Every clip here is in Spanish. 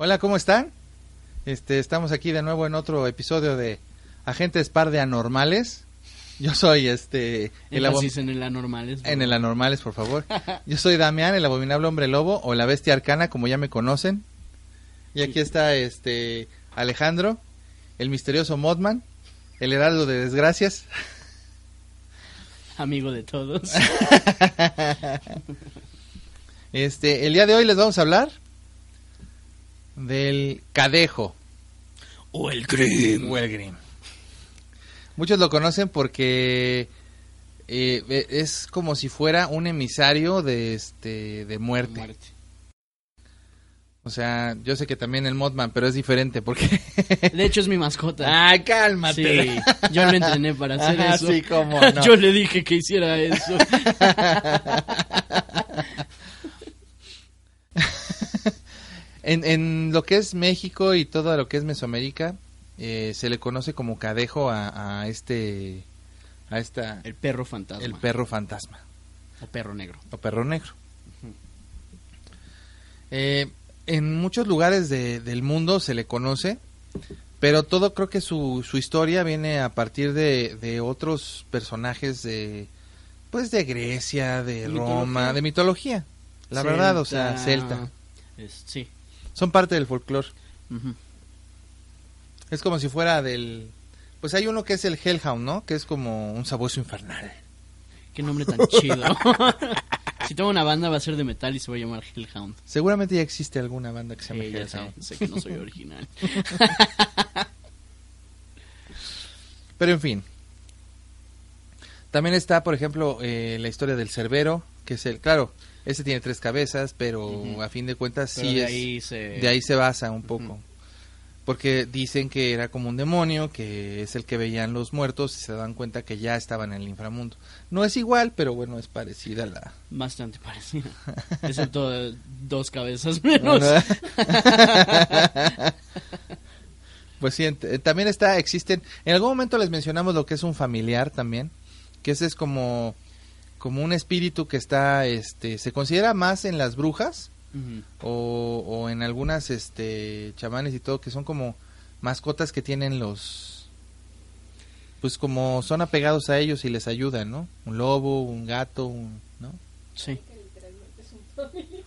Hola, ¿cómo están? Este, estamos aquí de nuevo en otro episodio de Agentes Par de Anormales. Yo soy este el en el anormales. en el Anormales, por favor. Yo soy Damián, el abominable hombre lobo o la bestia arcana, como ya me conocen. Y aquí está este Alejandro, el misterioso Modman, el heraldo de desgracias. Amigo de todos. Este, el día de hoy les vamos a hablar del cadejo. o el Grim. o el Grim. Muchos lo conocen porque eh, e- es como si fuera un emisario de este de muerte. Muerte. O sea, yo sé que también el Modman, pero es diferente porque De hecho, es mi mascota. Ah, cálmate. Sí, yo lo entrené para hacer eso. sí, cómo no. Yo le dije que hiciera eso. en, en lo que es México y todo lo que es Mesoamérica eh, se le conoce como cadejo a, a este a esta El perro fantasma. el perro fantasma. O perro negro. o perro negro. Eh, en muchos lugares de- del mundo se le conoce, pero todo creo que su, su historia viene a partir de, de otros personajes de, pues de Grecia, de. Roma, de mitología. La verdad, o sea, celta. Es- sí. Son parte del folclore. Es como si fuera del... Pues hay uno que es el Hellhound, ¿no? Que es como un sabueso infernal. Qué nombre tan chido. si tengo una banda va a ser de metal y se va a llamar Hellhound. Seguramente ya existe alguna banda que se Sí, ya Hellhound. sé, sé que no soy original. Pero en fin. También está, por ejemplo, eh, la historia del Cerbero, que es el, claro, ese tiene tres cabezas, pero a fin de cuentas Pero sí de es, ahí se... de ahí se basa un poco. Porque dicen que era como un demonio, que es el que veían los muertos y se dan cuenta que ya estaban en el inframundo. No es igual, pero bueno, es parecida a la... Bastante parecida. Excepto dos cabezas menos. pues sí, eh, también está, existen, en algún momento les mencionamos lo que es un familiar también, que ese es como, como un espíritu que está, este, se considera más en las brujas o, o en algunas, este, chamanes y todo, que son como mascotas que tienen los, pues como son apegados a ellos y les ayudan, ¿no? Un lobo, un gato, un, ¿no? Sí.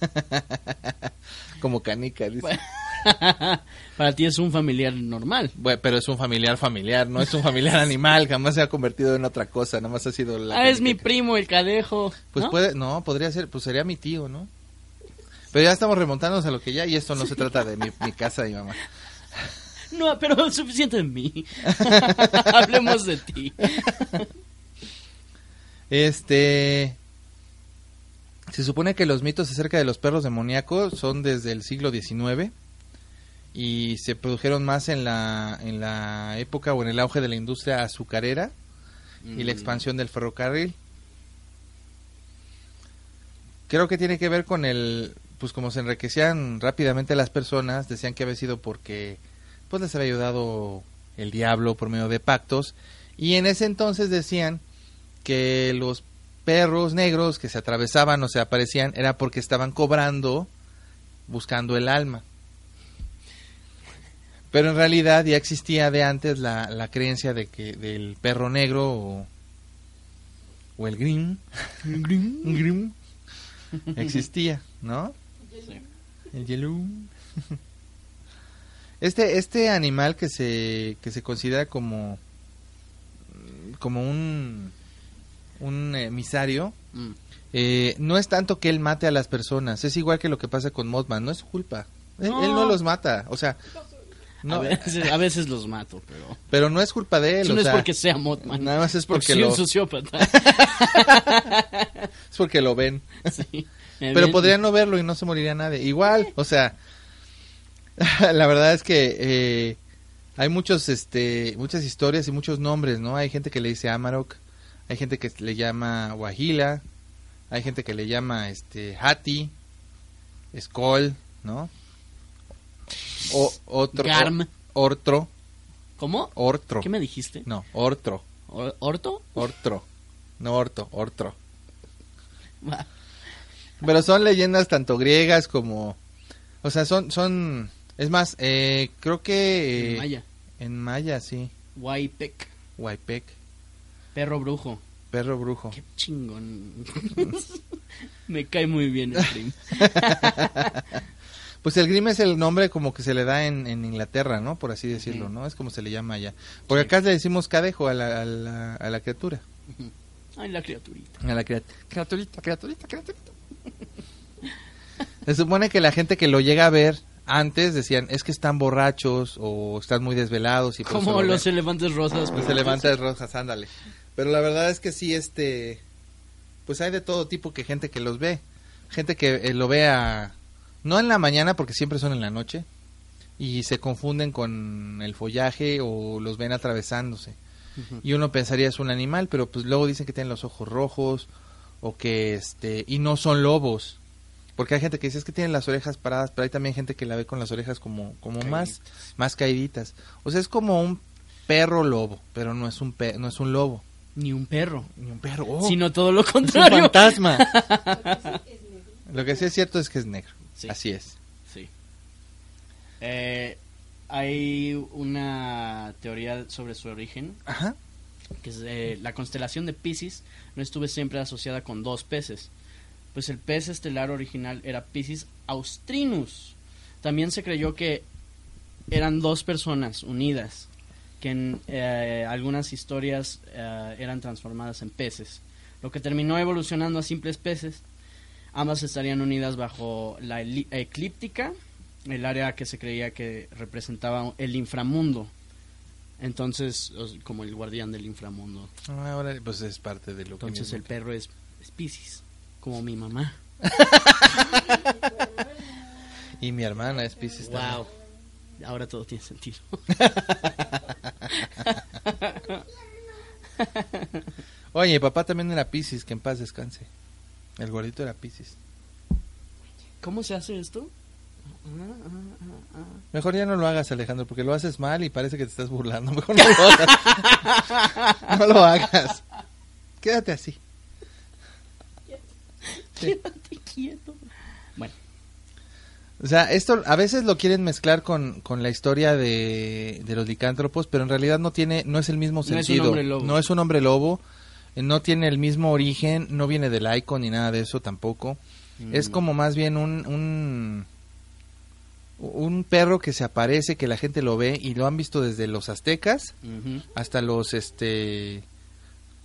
Como canica, dice. Bueno. Para ti es un familiar normal. Bueno, pero es un familiar familiar, no es un familiar animal, jamás se ha convertido en otra cosa, nada más ha sido la... Ah, es mi primo, el cadejo. Pues ¿no? puede, no, podría ser, pues sería mi tío, ¿no? Pero ya estamos remontándonos a lo que ya, y esto no se trata de mi, mi casa y mamá. No, pero suficiente de mí. Hablemos de ti. Este... Se supone que los mitos acerca de los perros demoníacos son desde el siglo XIX y se produjeron más en la, en la época o en el auge de la industria azucarera y la Mm. expansión del ferrocarril. Creo que tiene que ver con el, pues como se enriquecían rápidamente las personas, decían que había sido porque pues les había ayudado el diablo por medio de pactos y en ese entonces decían que los perros negros que se atravesaban o se aparecían era porque estaban cobrando buscando el alma. Pero en realidad ya existía de antes la, la creencia de que del perro negro o, o el grim, grim existía, ¿no? Sí. El yellow. Este, este animal que se, que se considera como, como un, un emisario, Mm. eh, no es tanto que él mate a las personas, es igual que lo que pasa con Mothman, no es su culpa. Él, No. él no los mata, o sea, no, a, veces, a veces los mato, pero... pero no es culpa de él. Eso o no sea, es porque sea Mothman. Nada más es porque soy lo- un sociópata. es porque lo ven. Sí. Pero ven- podrían no verlo y no se moriría nadie. Igual, o sea, la verdad es que eh, hay muchos, este, muchas historias y muchos nombres, ¿no? Hay gente que le dice Amarok, hay gente que le llama Wahila, hay gente que le llama, este, Hati, Skoll, ¿no? O, otro, Garm. o- Ortro, ¿Cómo? Ortro, ¿Qué me dijiste? no, Ortro, ¿O- ¿Orto? Ortro, no Orto, Ortro. Pero son leyendas tanto griegas como... O sea, son... son es más, eh, creo que... eh, En Maya. En maya, sí. Huaypec. Huaypec, Perro brujo. perro brujo. Qué chingón. me cae muy bien el Grim. Pues el Grim es el nombre como que se le da en, en Inglaterra, ¿no? Por así decirlo. ¿no? Es como se le llama allá. Porque acá le decimos cadejo a la, a la, a la criatura. Ay, la criaturita. A la criat- criaturita, criaturita, criaturita. Se supone que la gente que lo llega a ver antes decían, es que están borrachos o están muy desvelados y Como lo los ven". elefantes rosas. Levanta de rojas, ándale. Pero la verdad es que sí, este, pues hay de todo tipo que gente que los ve. Gente que eh, lo vea, no en la mañana porque siempre son en la noche. Y se confunden con el follaje o los ven atravesándose. Y uno pensaría es un animal, pero pues luego dicen que tienen los ojos rojos o que este, y no son lobos. Porque hay gente que dice es que tienen las orejas paradas, pero hay también gente que la ve con las orejas como, como más, más caíditas. O sea, es como un perro lobo, pero no es un pe- no es un lobo. Ni un perro. Ni un perro. oh, Sino todo lo es un contrario. fantasma. Lo que sí es cierto es que es negro. Sí. Así es. Sí. Eh, hay una teoría sobre su origen, Ajá. que es eh, la constelación de Pisces no estuvo siempre asociada con dos peces, pues el pez estelar original era Pisces austrinus. También se creyó que eran dos personas unidas, que en eh, algunas historias eran transformadas en peces, lo que terminó evolucionando a simples peces. Ambas estarían unidas bajo la eclíptica, el área que se creía que representaba el inframundo. Entonces, como el guardián del inframundo. Ah, Ahora pues es parte de lo que Entonces el perro es, es Piscis, como mi mamá. Y mi hermana es Pisces también. Wow. Ahora todo tiene sentido. Oye, papá también era Pisces, que en paz descanse. El gordito era Pisces. ¿Cómo se hace esto? Mejor ya no lo hagas, Alejandro, porque lo haces mal y parece que te estás burlando. Mejor no lo hagas. no lo hagas. Quédate así. Sí. Quédate quieto. Bueno, O sea, esto a veces lo quieren mezclar con, con la historia de, de los licántropos, pero en realidad no tiene, no es el mismo No es un sentido. hombre lobo. No es un hombre lobo, no tiene el mismo origen, no viene del icon ni nada de eso tampoco. Es Mm. como más bien un, un un perro que se aparece, que la gente lo ve y lo han visto desde los aztecas hasta los este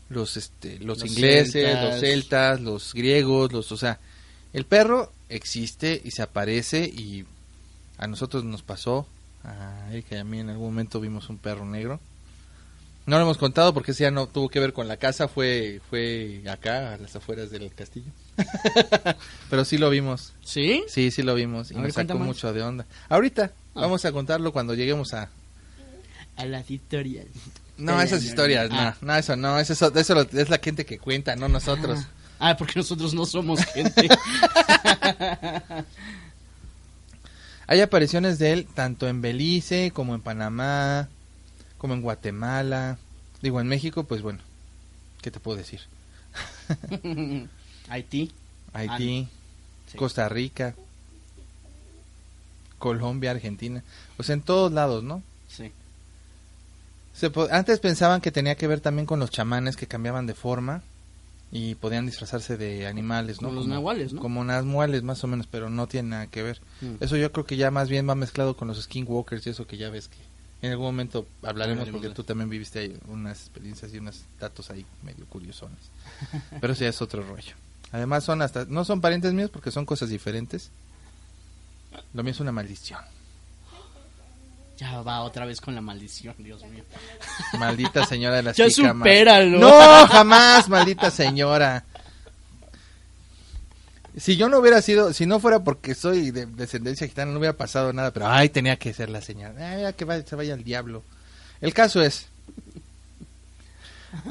los este los, Los ingleses, celtas. los celtas, los griegos, los o sea, el perro existe y se aparece y a nosotros nos pasó, a Erika y a mí en algún momento vimos un perro negro. No lo hemos contado porque ese ya no tuvo que ver con la casa, fue fue acá a las afueras del castillo. Pero sí lo vimos. ¿Sí? Sí, sí lo vimos y A ver, nos sacó mucho de onda. Ahorita Ah. vamos a contarlo cuando lleguemos a A las historias. no, esas historias, Ah. no, no, eso no, eso, eso, eso lo- es la gente que cuenta, no nosotros. Ah, porque nosotros no somos gente. Hay apariciones de él tanto en Belice como en Panamá, como en Guatemala. Digo, en México, pues bueno, ¿qué te puedo decir? Haití. Haití, Ah, Sí. Costa Rica, Colombia, Argentina, o sea, en todos lados, ¿no? Sí. Se antes pensaban que tenía que ver también con los chamanes que cambiaban de forma y podían disfrazarse de animales, ¿no? Como los nahuales, ¿no? Como nahuales más o menos, pero no tiene nada que ver. Mm. Eso yo creo que ya más bien va mezclado con los skinwalkers y eso que ya ves que en algún momento hablaremos Hablaremos porque de tú también viviste ahí unas experiencias y unos datos ahí medio curiosones. Pero eso ya es otro rollo. Además son hasta no son parientes míos porque son cosas diferentes. Lo mío es una maldición. Ya va otra vez con la maldición, Dios mío. Maldita señora de las Ya jícamas. supéralo. No, jamás, maldita señora. Si yo no hubiera sido, si no fuera porque soy de descendencia gitana, no hubiera pasado nada, pero ay, tenía que ser la señora. Ay, que vaya- se vaya al diablo. El caso es,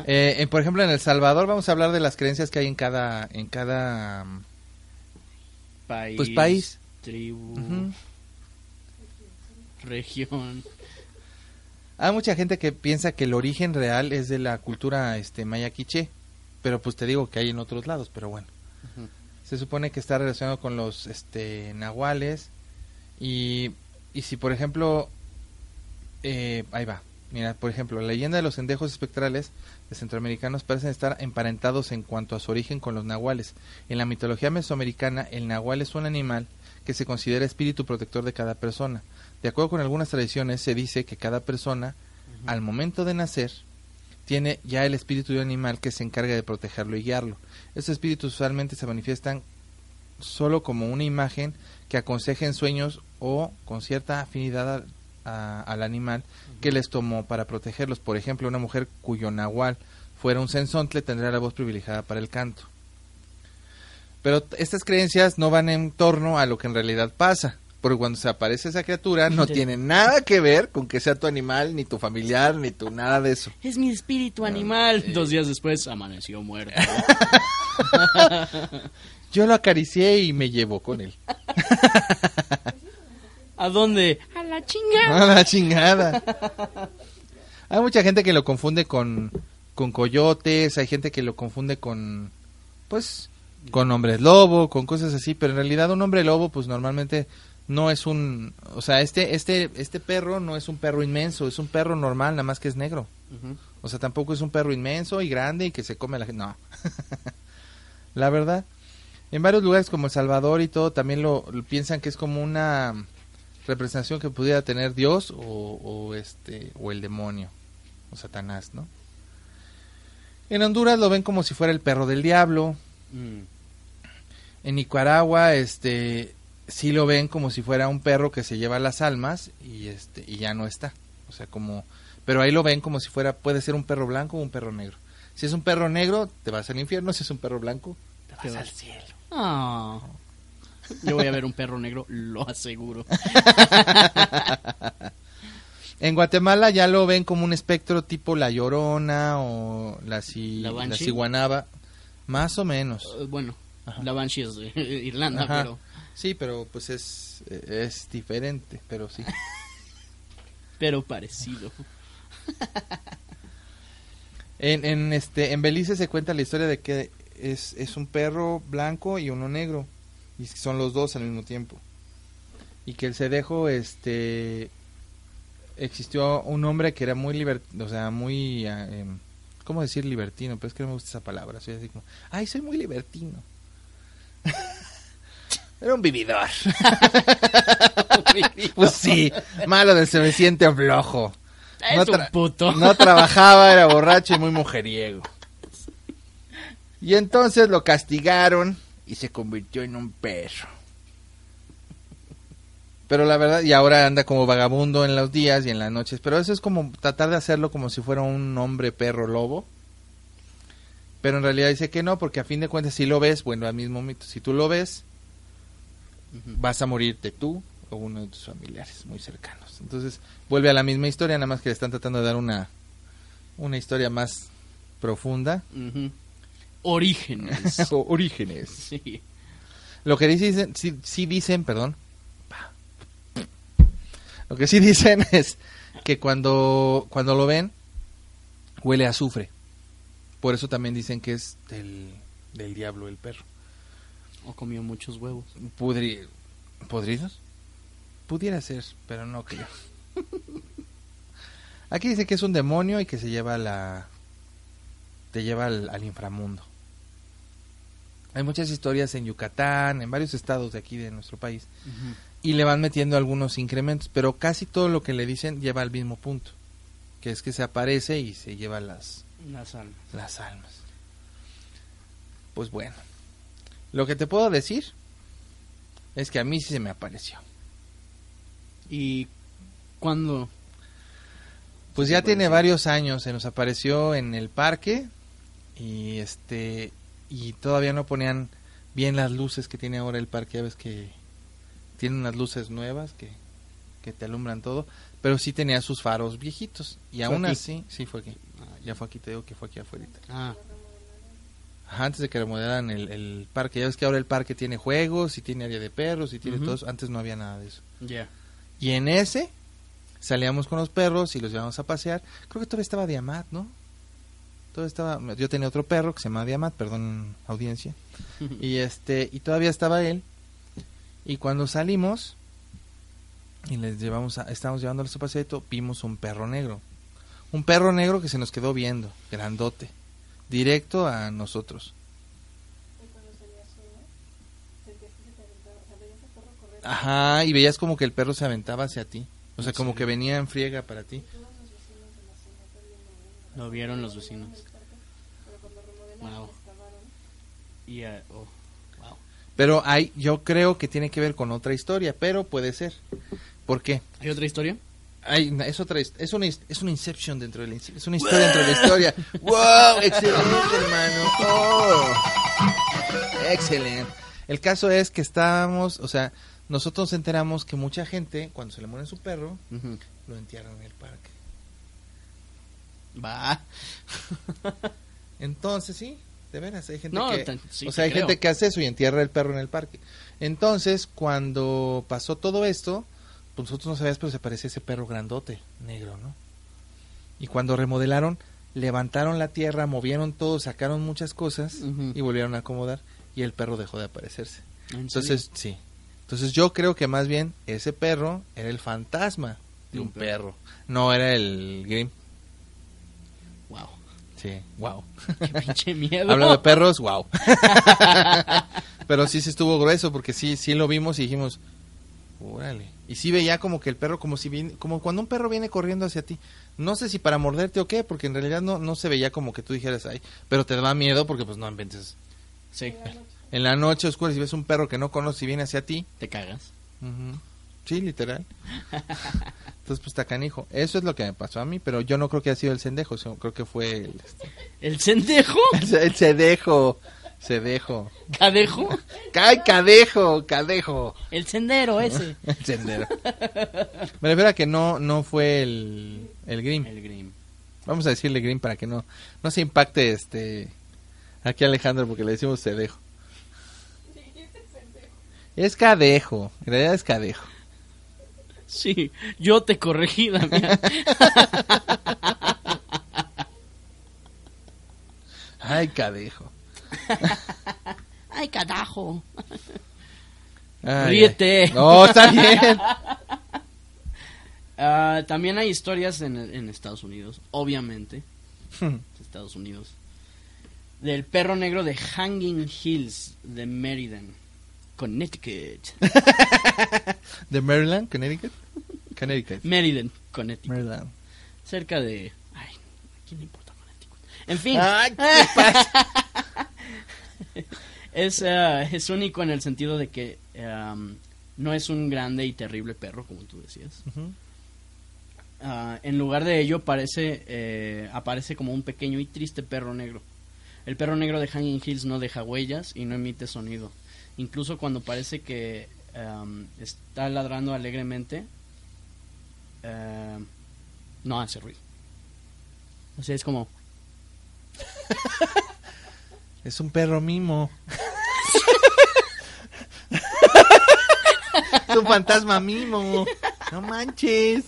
eh, en- por ejemplo, en El Salvador vamos a hablar de las creencias que hay en cada, en cada, mm, País. Pues, país. Tribu. Región. Hay mucha gente que piensa que el origen real es de la cultura este maya quiché, pero pues te digo que hay en otros lados, pero bueno. Se supone que está relacionado con los este nahuales y, y si por ejemplo eh, ahí va. Mira, por ejemplo, la leyenda de los endejos espectrales de centroamericanos parecen estar emparentados en cuanto a su origen con los nahuales. En la mitología mesoamericana, el nahual es un animal que se considera espíritu protector de cada persona. De acuerdo con algunas tradiciones, se dice que cada persona, al momento de nacer, tiene ya el espíritu de un animal que se encarga de protegerlo y guiarlo. Estos espíritus usualmente se manifiestan solo como una imagen que aconseja en sueños o con cierta afinidad al, a- al animal que les tomó para protegerlos. Por ejemplo, una mujer cuyo nahual fuera un sensontle tendrá la voz privilegiada para el canto. Pero estas creencias no van en torno a lo que en realidad pasa. Porque cuando se aparece esa criatura no Sí. tiene nada que ver con que sea tu animal, ni tu familiar, ni tu nada de eso. Es mi espíritu animal. Dos días después amaneció muerto. Yo lo acaricié y me llevó con él. ¿A dónde? A la chinga. A la chingada. Hay mucha gente que lo confunde con, con coyotes, hay gente que lo confunde con, pues, con hombres lobo, con cosas así, pero en realidad un hombre lobo, pues normalmente no es un, o sea, este, este, este perro no es un perro inmenso, es un perro normal, nada más que es negro. O sea, tampoco es un perro inmenso y grande y que se come a la gente. No. la verdad. En varios lugares como El Salvador y todo también lo, lo piensan que es como una representación que pudiera tener Dios o, o este o el demonio o Satanás, ¿no? En Honduras lo ven como si fuera el perro del diablo. Mm. En Nicaragua, este, sí lo ven como si fuera un perro que se lleva las almas y este y ya no está. O sea, como, pero ahí lo ven como si fuera, puede ser un perro blanco o un perro negro. Si es un perro negro, te vas al infierno. Si es un perro blanco, te vas Te al cielo. Ah. Yo voy a ver un perro negro, lo aseguro. En Guatemala ya lo ven como un espectro tipo la llorona o la, ci- ¿La la ciguanaba, más o menos. Eh, bueno, Ajá. la Banshee es de Irlanda, Ajá. pero, Sí, pero pues es, es diferente, pero sí. pero parecido. En, en, este, en Belice se cuenta la historia de que es, es un perro blanco y uno negro. Y son los dos al mismo tiempo. Y que el cedejo, este, existió un hombre que era muy libertino, o sea, muy, em, ¿cómo decir libertino? Pero es que no me gusta esa palabra. Soy así como, ay, soy muy libertino. era un vividor. pues sí, malo de se me siente flojo. Es No un puto. No trabajaba, era borracho y muy mujeriego. Y entonces lo castigaron y se convirtió en un perro. Pero la verdad, y ahora anda como vagabundo en los días y en las noches. Pero eso es como tratar de hacerlo como si fuera un hombre perro lobo. Pero en realidad dice que no, porque a fin de cuentas si lo ves, bueno, al mismo mito, si tú lo ves, Vas a morirte tú o uno de tus familiares muy cercanos. Entonces vuelve a la misma historia, nada más que le están tratando de dar una, una historia más profunda. Orígenes. o orígenes. sí. Lo que dicen, sí, sí dicen, perdón. Lo que sí dicen es que cuando, cuando lo ven, huele a azufre. Por eso también dicen que es del, del diablo el perro. O comió muchos huevos. Pudri- ¿Podridos? Pudiera ser, pero no creo. Aquí dice que es un demonio y que se lleva la te lleva al, al inframundo. Hay muchas historias en Yucatán, en varios estados de aquí de nuestro país, y le van metiendo algunos incrementos, pero casi todo lo que le dicen lleva al mismo punto, que es que se aparece y se lleva las, Las almas. las almas. Pues bueno, lo que te puedo decir es que a mí sí se me apareció. ¿Y cuándo? Pues ya tiene varios años, se nos apareció en el parque y este y todavía no ponían bien las luces que tiene ahora el parque, ya ves que tiene unas luces nuevas que, que te alumbran todo, pero sí tenía sus faros viejitos y ¿Fue aún aquí? así, sí fue aquí, ya fue aquí, te digo que fue aquí afuera. Ah, antes de que remodelaran el, el parque, ya ves que ahora el parque tiene juegos y tiene área de perros y tiene Ujú. todo eso, antes no había nada de eso. ya. Y en ese salíamos con los perros y los llevábamos a pasear. Creo que todavía estaba Diamat, ¿no? Todavía estaba, yo tenía otro perro que se llama Diamat, perdón, audiencia. Y este, y todavía estaba él. Y cuando salimos y les llevamos a, estábamos llevándoles a paseito, vimos un perro negro. Un perro negro que se nos quedó viendo, grandote, directo a nosotros. Ajá, y veías como que el perro se aventaba hacia ti. O sea, ¿En como que venía en friega para ti. Lo vieron los vecinos. Wow. Y, eh, oh, wow. Pero hay, yo creo que tiene que ver con otra historia, pero puede ser. ¿Por qué? ¿Hay otra historia? Hay, es otra, es una, es una inception dentro de la, es una historia dentro de la historia. ¡Wow! Excelente, hermano. Oh. Excelente. El caso es que estábamos, o sea, nosotros nos enteramos que mucha gente, cuando se le muere su perro, lo entierran en el parque. Va. Entonces, sí, de veras, hay gente No, que... tan- sí o sea, hay creo. gente que hace eso y entierra el perro en el parque. Entonces, cuando pasó todo esto, pues nosotros no sabíamos, pero se parecía ese perro grandote, negro, ¿no? Y cuando remodelaron, levantaron la tierra, movieron todo, sacaron muchas cosas y volvieron a acomodar y el perro dejó de aparecerse. ¿En Entonces, sí. Entonces yo creo que más bien ese perro era el fantasma de un perro, no era el Grim. Wow. Sí, wow. Qué pinche miedo. Hablando de perros, wow. Pero sí se estuvo grueso porque sí, sí lo vimos y dijimos, órale. Y sí veía como que el perro, como si viene, como cuando un perro viene corriendo hacia ti. No sé si para morderte o qué, porque en realidad no, no se veía como que tú dijeras, ay, pero te da miedo porque pues no inventes. Sí, En la noche oscura, si ves un perro que no conoces y viene hacia ti, te cagas. sí, literal. Entonces pues está canijo. Eso es lo que me pasó a mí, pero yo no creo que haya sido el sendejo, sino creo que fue el, este, ¿El sendejo? el, el cedejo. Cedejo. ¿Cadejo? ¡Ay, cadejo! ¡Cadejo! El sendero ese. El sendero. Me refiero a que no, no fue el, el Grim. El Grim. Vamos a decirle Grim para que no, no se impacte este aquí Alejandro porque le decimos cedejo. Es cadejo, en realidad es cadejo. Sí, yo te corregí, Damián. Ay, cadejo. Ay, carajo. Ay, Ríete. ay. No, está bien. Ah, también hay historias en, en Estados Unidos, obviamente. Estados Unidos. Del perro negro de Hanging Hills de Meriden, Connecticut. ¿De Maryland, Connecticut? Connecticut. Meriden, Connecticut. Maryland. Cerca de... Ay, ¿a quién le importa Connecticut? En fin, Ay, ¿qué pasa? es, ah, es único en el sentido de que am, no es un grande y terrible perro, como tú decías. Ah, en lugar de ello parece, eh, aparece como un pequeño y triste perro negro. El perro negro de Hanging Hills no deja huellas y no emite sonido. Incluso cuando parece que am, está ladrando alegremente, eh, no hace ruido. O sea, es como... Es un perro mimo. es un fantasma mimo. No manches.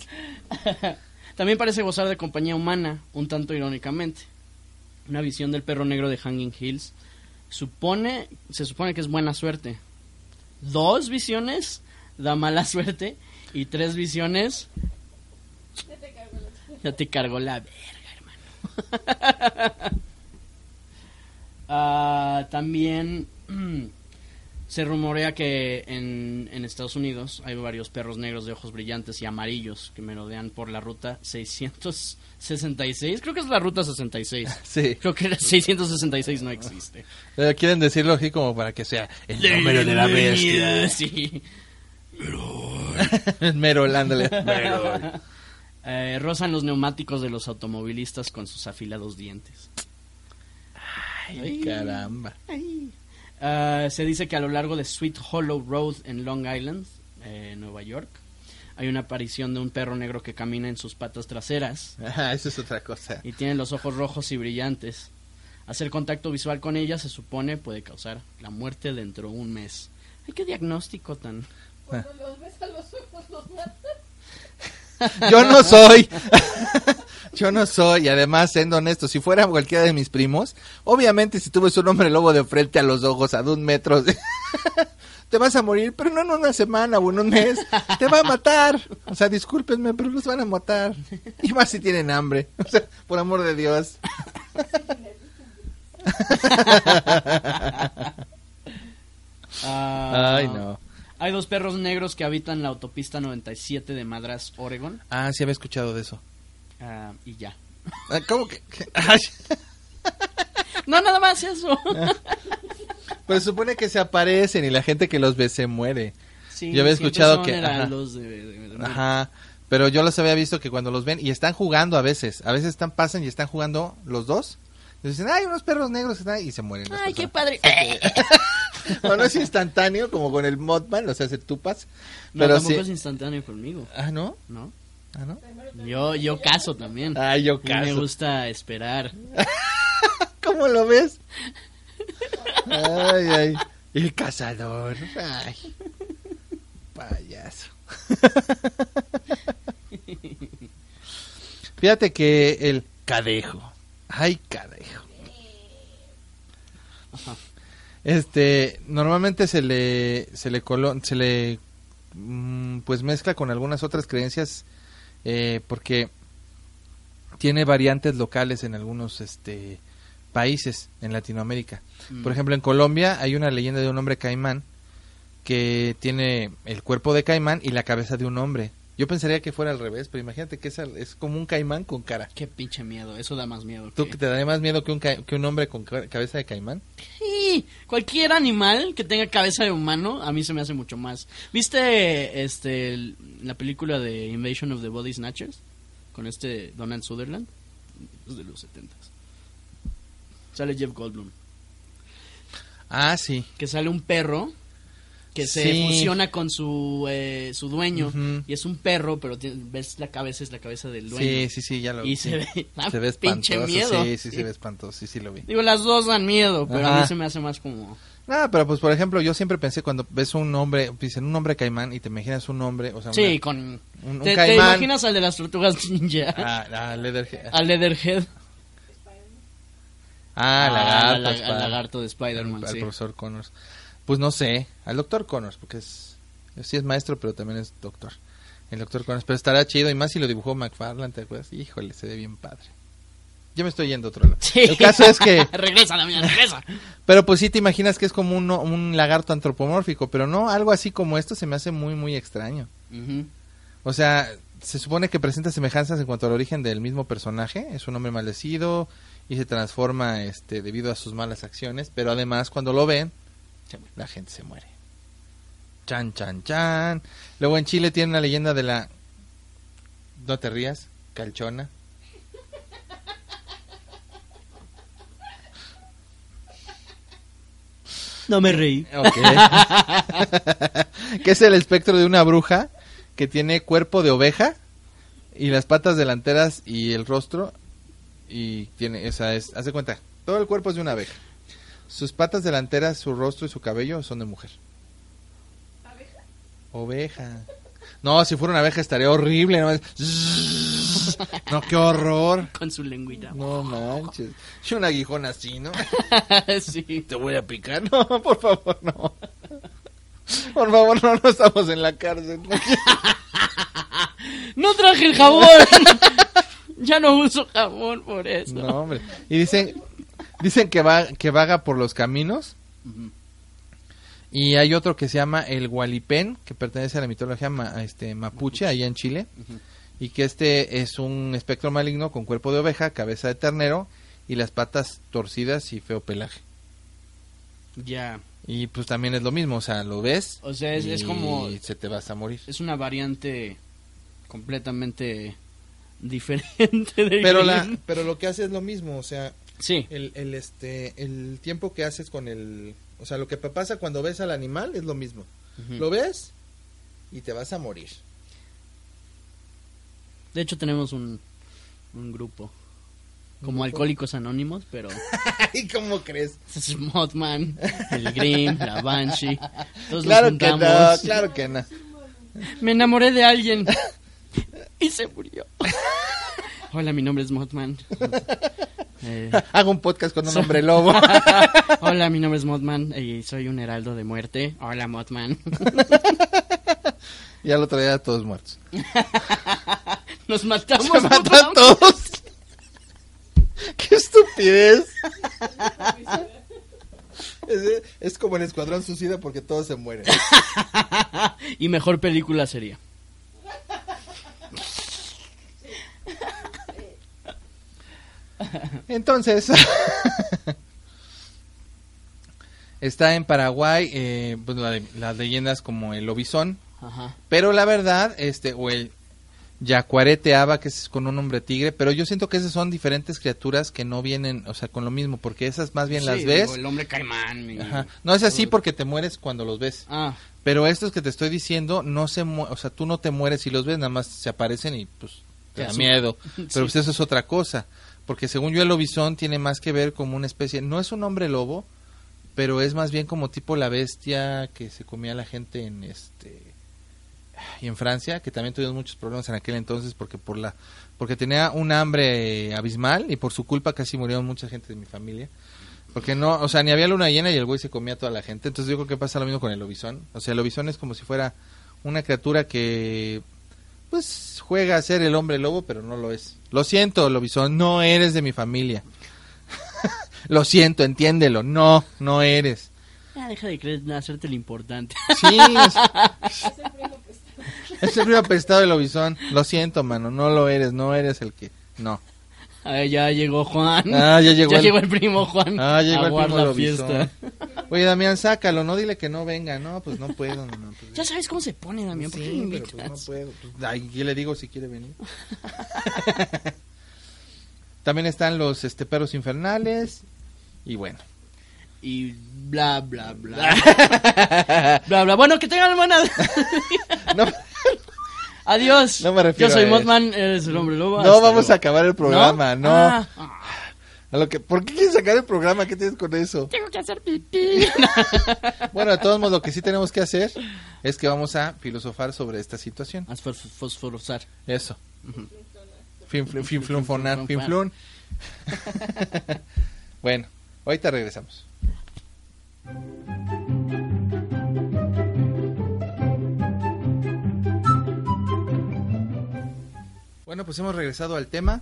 También parece gozar de compañía humana, un tanto irónicamente. Una visión del perro negro de Hanging Hills supone, se supone que es buena suerte. Dos visiones da mala suerte Y tres visiones. Ya te cargó la verga, hermano. Ah, también se rumorea que en, en Estados Unidos hay varios perros negros de ojos brillantes y amarillos que merodean por la ruta 666. Creo que es la ruta 66. Sí. Creo que la 666 no existe. Eh, Quieren decirlo así como para que sea el número de la bestia. Sí. Merolándole. Eh, rozan los neumáticos de los automovilistas con sus afilados dientes. Ay, caramba. Ah, se dice que a lo largo de Sweet Hollow Road en Long Island, eh, Nueva York, hay una aparición de un perro negro que camina en sus patas traseras Ajá, eso es otra cosa. y tiene los ojos rojos y brillantes. Hacer contacto visual con ella se supone puede causar la muerte dentro de un mes. Ay, qué diagnóstico tan... Yo no soy. Yo no soy. Y además, siendo honesto, si fuera cualquiera de mis primos, obviamente si tuves un hombre lobo de frente a los ojos a dos metros, te vas a morir, pero no en una semana o en un mes. Te va a matar. O sea, discúlpenme, pero los van a matar. Y más si tienen hambre. O sea, por amor de Dios. Ah, Ay, no. Hay dos perros negros que habitan la autopista 97 de Madras, Oregon. Ah, sí había escuchado de eso. Ah, y ya. Ah, ¿Cómo que? No, nada más eso. pues supone que se aparecen y la gente que los ve se muere. Sí, Yo había escuchado son que- ajá. heraldos de- de- de- Ajá. Pero yo los había visto que cuando los ven y están jugando a veces, a veces están pasan y están jugando los dos. Y dicen, "Ay, unos perros negros que están ahí", y se mueren. Ay, qué padre. O no es instantáneo como con el Modman, o sea, se tupas. No, Pero tampoco sí. es instantáneo conmigo, Ah, ¿no? ¿no? Ah, ¿no? Yo, yo caso también. Ay, yo A mí Me gusta esperar. ¿Cómo lo ves? Ay, ay. El cazador. Ay. Payaso. Fíjate que el cadejo. Ay, cadejo. Este, normalmente se le se le colo- se le mm, pues mezcla con algunas otras creencias eh, porque tiene variantes locales en algunos este países en Latinoamérica. Mm. Por ejemplo, en Colombia hay una leyenda de un hombre caimán que tiene el cuerpo de caimán y la cabeza de un hombre. Yo pensaría que fuera al revés, pero imagínate que es, como un caimán con cara. Qué pinche miedo, eso da más miedo. ¿Tú que- te daría más miedo que un, que un hombre con ca- cabeza de caimán? Sí, cualquier animal que tenga cabeza de humano a mí se me hace mucho más. ¿Viste este la película de Invasion of the Body Snatchers con este Donald Sutherland? Es de los 70 Sale Jeff Goldblum, Ah, sí. que sale un perro que se Sí. fusiona con su eh, su dueño Ujú. y es un perro, pero tiene- ves la cabeza es la cabeza del dueño. Sí, sí, sí, ya lo Y sí. se ve, Se ve pinche miedo. Sí, sí, se ve espantoso. Sí, sí, lo vi. Digo, las dos dan miedo, pero a Ajá. mí se me hace más como No, pero pues por ejemplo, yo siempre pensé cuando ves un hombre, dicen un hombre caimán y te imaginas un hombre, o sea, Sí, una- con un, un ¿Te, te caimán. imaginas al de las tortugas ninja? Ah, ah, Leatherhead. Al Leatherhead. Ah, Ah, lagarto. al lagarto de Spider-Man, al sí. profesor Connors. Pues no sé, al doctor Connors, porque es, sí es maestro, pero también es doctor. El doctor Connors, pero estará chido, y más si lo dibujó McFarlane, ¿te acuerdas? Híjole, se ve bien padre. Yo me estoy yendo a otro lado. Sí. El caso es que, regresa, Damián, regresa. pero pues sí te imaginas que es como un, un lagarto antropomórfico, pero no, algo así como esto se me hace muy, muy extraño. O sea, se supone que presenta semejanzas en cuanto al origen del mismo personaje. Es un hombre maldecido y se transforma este, debido a sus malas acciones. Pero además, cuando lo ven. La gente se muere. Chan, chan, chan. Luego en Chile tiene una leyenda de la... No te rías, calchona. No me reí. Ok. que es el espectro de una bruja que tiene cuerpo de oveja y las patas delanteras y el rostro y tiene esa es hace cuenta todo el cuerpo es de una abeja sus patas delanteras su rostro y su cabello son de mujer oveja no si fuera una abeja estaría horrible no, no qué horror Con su lengüita. no manches es un aguijón así no sí. te voy a picar no por favor no Por favor, no, no estamos en la cárcel. No traje el jabón. ya no uso jabón por eso. No, hombre. Y dicen, dicen que, va, que vaga por los caminos. Y hay otro que se llama el Hualipén, que pertenece a la mitología ma- este, mapuche, allá en Chile. Y que este es un espectro maligno con cuerpo de oveja, cabeza de ternero y las patas torcidas y feo pelaje. Ya. Y pues también es lo mismo, o sea, lo ves. O sea, es- es y como- se te vas a morir. Es una variante completamente diferente de Pero, la, pero lo que hace es lo mismo, o sea, Sí. el, el, este, el tiempo que haces con el... O sea, lo que pasa cuando ves al animal es lo mismo. Ujú. Lo ves y te vas a morir. De hecho, tenemos un, un grupo. Como Alcohólicos Anónimos, pero Ay, ¿cómo crees? es Mothman, el Grimm, la Banshee. Todos Claro nos que no, claro que no. Me enamoré de alguien y se murió. Hola, mi nombre es Mothman. Eh, Hago un podcast con un hombre lobo. hola, mi nombre es Mothman y soy un heraldo de muerte. Hola, Mothman. y al otro día todos muertos. Nos matamos. Se matan todos. ¡Qué estupidez! Es, es como el Escuadrón Suicida porque todos se mueren. y mejor película sería. Entonces, está en Paraguay eh, pues, la- las leyendas como el lobizón, Ajá. pero la verdad, este, o el yacuarete aba, que es con un hombre tigre, pero yo siento que esas son diferentes criaturas que no vienen, o sea, con lo mismo, porque esas más bien las ves. el hombre caimán. mi- Ajá. No es así porque te mueres cuando los ves. Ah, Pero estos que te estoy diciendo, no se mu- o sea, tú no te mueres si los ves, nada más se aparecen y pues te da miedo. Pero Sí. pues eso es otra cosa. Porque según yo el lobizón tiene más que ver como una especie, no es un hombre lobo, pero es más bien como tipo la bestia que se comía a la gente en este y en Francia, que también tuvimos muchos problemas en aquel entonces porque por la porque tenía un hambre abismal y por su culpa casi murieron mucha gente de mi familia. Porque no, o sea, ni había luna llena y el güey se comía a toda la gente. Entonces yo creo que pasa lo mismo con el lobizón. O sea, el lobizón es como si fuera una criatura que pues juega a ser el hombre lobo, pero no lo es. Lo siento, lobizón, no eres de mi familia. lo siento, entiéndelo. No, no eres. ya deja de creer, hacerte lo importante. Sí, es, es el frío apestado del lobizón. Lo siento, mano, no lo eres, no eres el que... No. Ah, ya llegó Juan. Ah, ya llegó el- el primo Juan. Ah, ya llegó a el primo la fiesta. Oye, Damián, sácalo, no dile que no venga. No, pues no puedo. no, pues- Ya sabes cómo se pone, Damián. ¿Por qué Sí, pero pues no puedo. pues, Ay, ¿qué le digo si quiere venir? También están los este, perros infernales. Y bueno. Y bla, bla, bla. bla, bla. Bueno, que tengan buena. No, Adiós. No me refiero Yo soy a. Mothman, eres el hombre lobo. no hasta vamos luego. a acabar el programa, no. Ah, A lo que, ¿Por qué quieres sacar el programa? ¿Qué tienes con eso? tengo que hacer pipí. Bueno, de todos modos, lo que sí tenemos que hacer es que vamos a filosofar sobre esta situación. Fos- fosforosar. Eso. Finflun, finflunfonar, Finflunfon. finflun. bueno, ahorita regresamos. Bueno, pues hemos regresado al tema.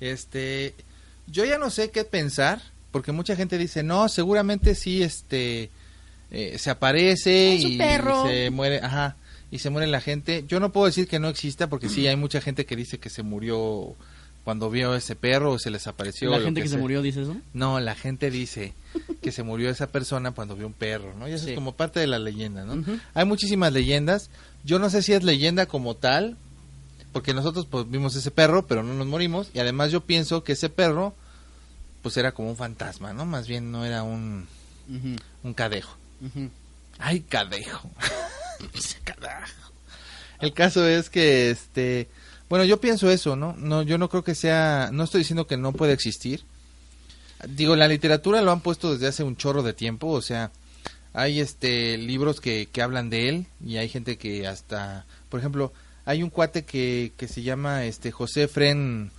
Este, yo ya no sé qué pensar, porque mucha gente dice, no, seguramente sí, este, eh, se aparece y perro. se muere, ajá, y se muere la gente. Yo no puedo decir que no exista, porque sí, hay mucha gente que dice que se murió cuando vio ese perro o se les apareció. La gente que se murió, dice eso. No, la gente dice que se murió esa persona cuando vio un perro, ¿no? Y eso Sí. es como parte de la leyenda, ¿no? Hay muchísimas leyendas. Yo no sé si es leyenda como tal, porque nosotros pues vimos ese perro, pero no nos morimos. Y además yo pienso que ese perro, pues era como un fantasma, ¿no? Más bien no era un, un cadejo. ujú. Ay, cadejo. Carajo. El caso es que, este, bueno, yo pienso eso, ¿no? No, yo no creo que sea, no estoy diciendo que no pueda existir. Digo, la literatura lo han puesto desde hace un chorro de tiempo, o sea, hay este libros que, que hablan de él y hay gente que hasta, por ejemplo, hay un cuate que, que se llama este José Fren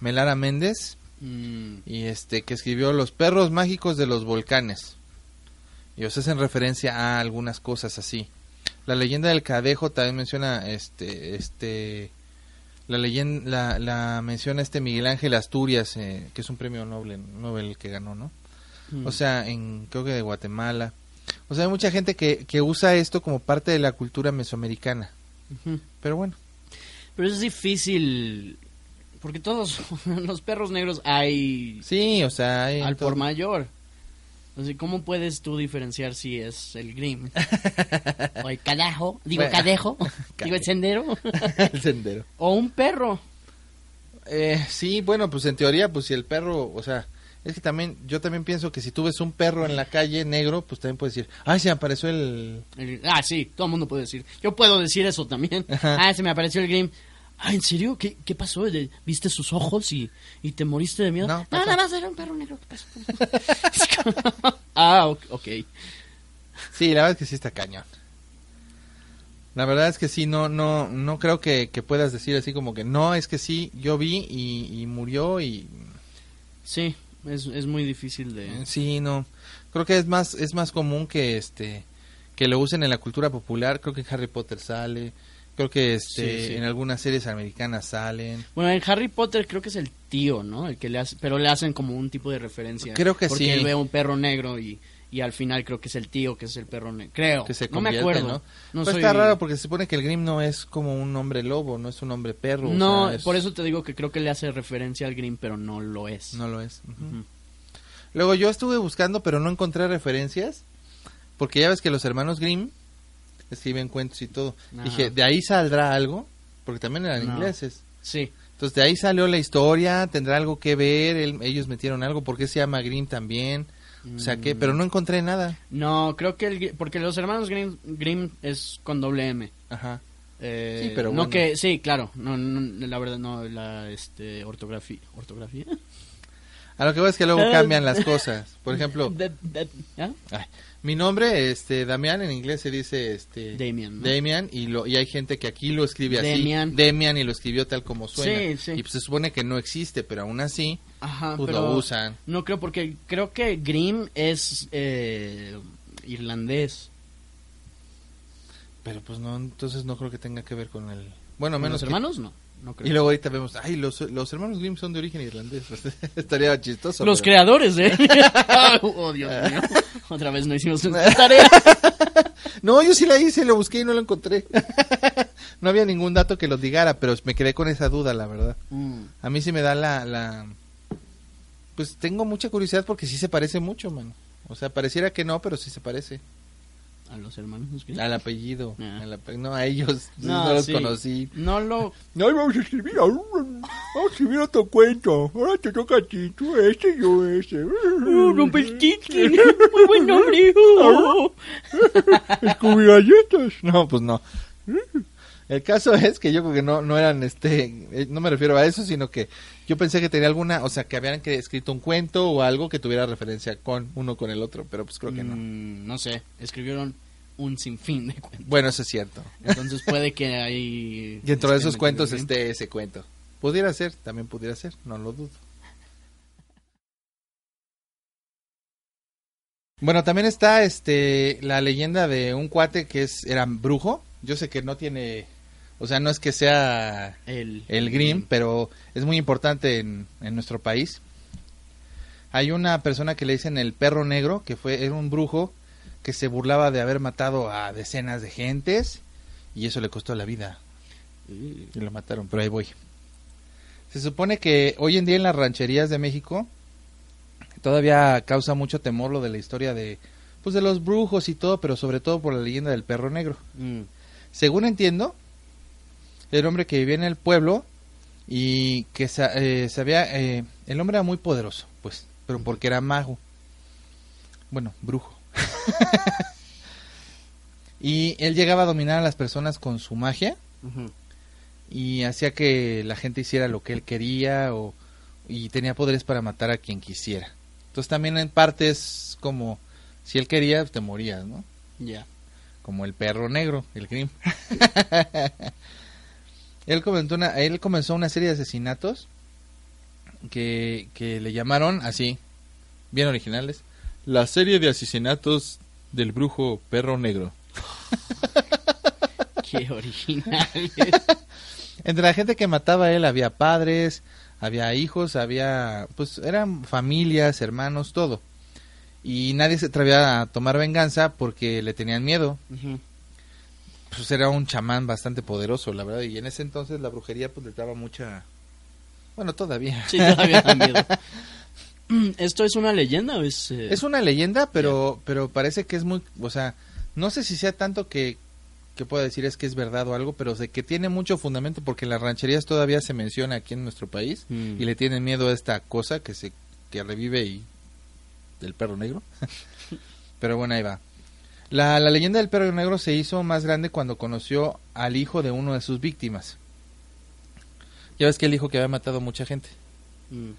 Melara Méndez Mm, y este que escribió Los perros mágicos de los volcanes. Y os hacen referencia a algunas cosas así. La leyenda del cadejo también menciona este este la leyenda la, la menciona este Miguel Ángel Asturias eh, que es un premio Nobel Nobel que ganó, ¿no? Mm. O sea, en creo que de Guatemala. O sea, hay mucha gente que, que usa esto como parte de la cultura mesoamericana. Pero bueno, Pero es difícil. Porque todos los perros negros hay sí, o sea, hay al todo- por mayor. O sea, ¿cómo puedes tú diferenciar si es el Grim? o el cadajo, digo Bueno. cadejo, digo el sendero, el sendero. o un perro. Eh, sí, bueno, pues en teoría, pues si el perro, o sea, es que también, yo también pienso que si tú ves un perro en la calle negro, pues también puedes decir, ay, se me apareció el... El- ah, sí, todo el mundo puede decir. Yo puedo decir eso también. Ajá. Ah, se me apareció el Grim. Ah, ¿en serio? ¿Qué, qué pasó? ¿Le- ¿Viste sus ojos y, y te moriste de miedo? No, No, pasó. nada más era un perro negro. ¿Qué pasó? ah, ok. ok. Sí, la verdad es que sí está cañón. La verdad es que sí, no, no, no creo que, que puedas decir así como que no, es que sí, yo vi y, y murió y Sí, es, es muy difícil de... Eh, sí, no. Creo que es más, es más común que este, que lo usen en la cultura popular. Creo que en Harry Potter sale. Creo que este, Sí, sí. en algunas series americanas salen. Bueno, en Harry Potter creo que es el tío, ¿no? El que le hace, pero le hacen como un tipo de referencia. Creo que porque sí. él ve un perro negro y, y al final creo que es el tío que es el perro negro. Creo. que se no me acuerdo. ¿no? No, Pues soy- está raro porque se supone que el Grim no es como un hombre lobo, no es un hombre perro. o No, sea, es- por eso te digo que creo que le hace referencia al Green, pero no lo es. no lo es. Luego yo estuve buscando, pero no encontré referencias, porque ya ves que los hermanos Grimm escriben cuentos y todo. Ajá. Dije, ¿de ahí saldrá algo? Porque también eran No. ingleses. Sí. Entonces de ahí salió la historia, tendrá algo que ver, ellos metieron algo, ¿por qué se llama Grimm también? O sea que, pero no encontré nada. No, creo que el porque los hermanos Grimm, Grimm es con doble M. Ajá. Eh, Sí, pero no bueno. que sí, claro, no, no, la verdad no la este ortografía, ortografía. A lo que voy es que luego cambian las cosas. Por ejemplo, ¿ah? ay, mi nombre, este, Damián, en inglés se dice, este, Damian, ¿no? Damian, y, lo, y hay gente que aquí lo escribe así. Damian. Damian y lo escribió tal como suena. Sí, sí. Y pues se supone que no existe, pero aún así, Ajá, pues pero lo usan. no creo porque creo que Grimm es eh, irlandés. Pero pues no, entonces no creo que tenga que ver con el... Bueno, ¿Con menos que- hermanos no, no creo. Y luego ahorita vemos, ay, los, los hermanos Grimm son de origen irlandés. Estaría chistoso. los pero- creadores, ¿eh? oh, Dios mío. Otra vez no hicimos nuestra tarea. No, yo sí la hice, lo busqué y no lo encontré. no había ningún dato que lo digara, pero me quedé con esa duda, la verdad. Mm. A mí sí me da la, la... Pues tengo mucha curiosidad porque sí se parece mucho, mano. O sea, pareciera que no, pero sí se parece. A los hermanos Grimm. Al apellido. Ah. al ape- No, a ellos no, los sí. conocí. No lo No, vamos a escribir, a- vamos a escribir otro cuento. Ahora te toca a ti, tú este, yo ese. Rumpelstiltskin. Muy buen nombre. Scooby galletas. No, pues no. El caso es que yo creo que no, no eran, este, eh, no me refiero a eso, sino que yo pensé que tenía alguna, o sea, que habían que- escrito un cuento o algo que tuviera referencia con uno con el otro, pero pues creo que no. Mm, no sé, escribieron un sinfín de cuentos. Bueno, eso es cierto. Entonces puede que ahí... Dentro de esos cuentos metiendo esté ese cuento. Pudiera ser, también pudiera ser, no lo dudo. Bueno, también está este la leyenda de un cuate que es era brujo. Yo sé que no tiene, o sea, no es que sea el, el Grimm, pero es muy importante en, en nuestro país. Hay una persona que le dicen el perro negro, que fue era un brujo que se burlaba de haber matado a decenas de gentes y eso le costó la vida y lo mataron, pero ahí voy. Se supone que hoy en día en las rancherías de México todavía causa mucho temor lo de la historia de pues de los brujos y todo, pero sobre todo por la leyenda del perro negro. Mm, Según entiendo, el hombre que vivía en el pueblo y que eh, sabía, eh, el hombre era muy poderoso, pues, pero porque era mago. Bueno, brujo. y él llegaba a dominar a las personas con su magia y hacía que la gente hiciera lo que él quería o y tenía poderes para matar a quien quisiera. Entonces también en parte es como si él quería te morías, ¿no? Ya. Como el perro negro, el Grimm. él comenzó una él comenzó una serie de asesinatos que, que le llamaron así, bien originales, la serie de asesinatos del brujo perro negro. Qué original. Entre la gente que mataba a él había padres, había hijos, había, pues eran familias, hermanos, todo. Y nadie se atrevía a tomar venganza porque le tenían miedo. Pues era un chamán bastante poderoso, la verdad. Y en ese entonces la brujería pues le daba mucha... Bueno, todavía. Sí, todavía da miedo. ¿Esto es una leyenda o es...? eh, Es una leyenda, pero, pero parece que es muy, o sea, no sé si sea tanto que, que pueda decir es que es verdad o algo, pero de que tiene mucho fundamento porque en las rancherías todavía se menciona aquí en nuestro país Mm. y le tienen miedo a esta cosa que se que revive y del perro negro. pero bueno, ahí va. La, la leyenda del perro negro se hizo más grande cuando conoció al hijo de uno de sus víctimas. Ya ves que el hijo que había matado a mucha gente. Mm.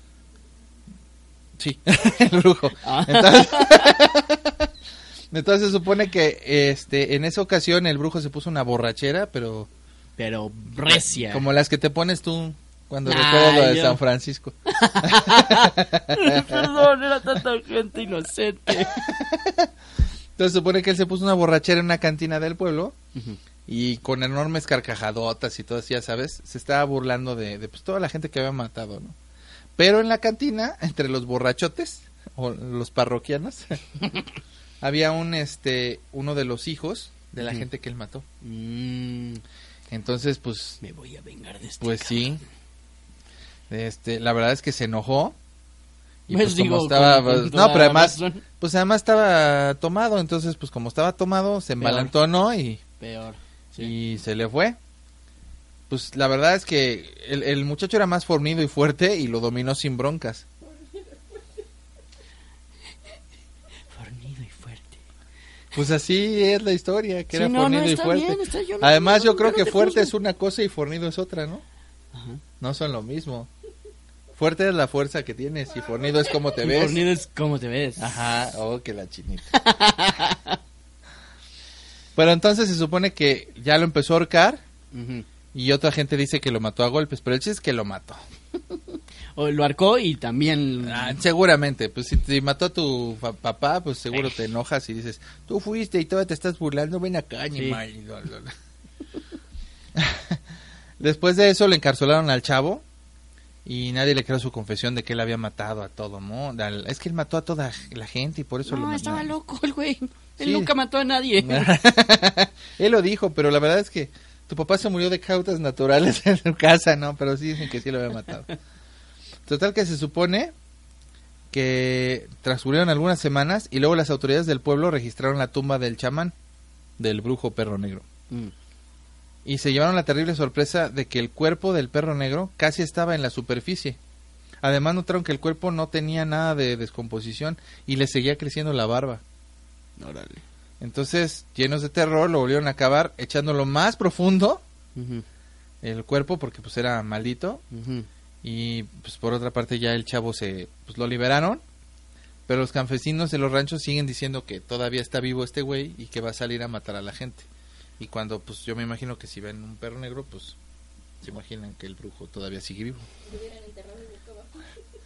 Sí, el brujo. Ah. Entonces, entonces se supone que este en esa ocasión el brujo se puso una borrachera, pero Pero recia. como las que te pones tú cuando Ay, recuerdas lo de yo- San Francisco. Perdón, era tanta gente inocente. Entonces supone que él se puso una borrachera en una cantina del pueblo y con enormes carcajadotas y todo así, ya sabes, se estaba burlando de, de, pues, toda la gente que había matado, ¿no? Pero en la cantina, entre los borrachotes o los parroquianos, había un este uno de los hijos de la gente que él mató. Mm, Entonces, pues me voy a vengar de este pues sí. Este, la verdad es que se enojó. Y Pues pues, digo, como estaba, con- pues, no, pero además, razón. pues además estaba tomado, entonces pues como estaba tomado, se Peor. embalantonó y Peor. Sí. y se le fue. Pues la verdad es que el, el muchacho era más fornido y fuerte y lo dominó sin broncas. Fornido y fuerte. Pues así es la historia, que Sí, era no, no, fornido y está fuerte. bien, está- yo no- Además no, yo creo no que te fuerte juzgo. es una cosa y fornido es otra, ¿no? Ajá. No son lo mismo. Fuerte es la fuerza que tienes y fornido es como te ves. Fornido es como te ves. Ajá, oh, que la chinita. pero entonces se supone que ya lo empezó a ahorcar y otra gente dice que lo mató a golpes, pero el chiste es que lo mató. O lo arcó y también... Ah, seguramente, pues si te mató a tu papá, pues seguro te enojas y dices, tú fuiste y todavía te estás burlando, ven acá, animal. bla. Después de eso le encarcelaron al chavo y nadie le creyó su confesión de que él había matado a todo mundo. Es que él mató a toda la gente y por eso lo no, mató. estaba loco el güey. Él Sí. nunca mató a nadie. él lo dijo, pero la verdad es que tu papá se murió de causas naturales en su casa, ¿no? Pero sí dicen que sí lo había matado. Total que se supone que transcurrieron algunas semanas y luego las autoridades del pueblo registraron la tumba del chamán, del brujo perro negro. Mm. Y se llevaron la terrible sorpresa de que el cuerpo del perro negro casi estaba en la superficie. Además notaron que el cuerpo no tenía nada de descomposición y le seguía creciendo la barba. Órale. Entonces, llenos de terror, lo volvieron a acabar echándolo más profundo el cuerpo porque pues era maldito y pues por otra parte ya el chavo se pues lo liberaron pero los campesinos de los ranchos siguen diciendo que todavía está vivo este güey y que va a salir a matar a la gente y cuando pues yo me imagino que si ven un perro negro pues se imaginan que el brujo todavía sigue vivo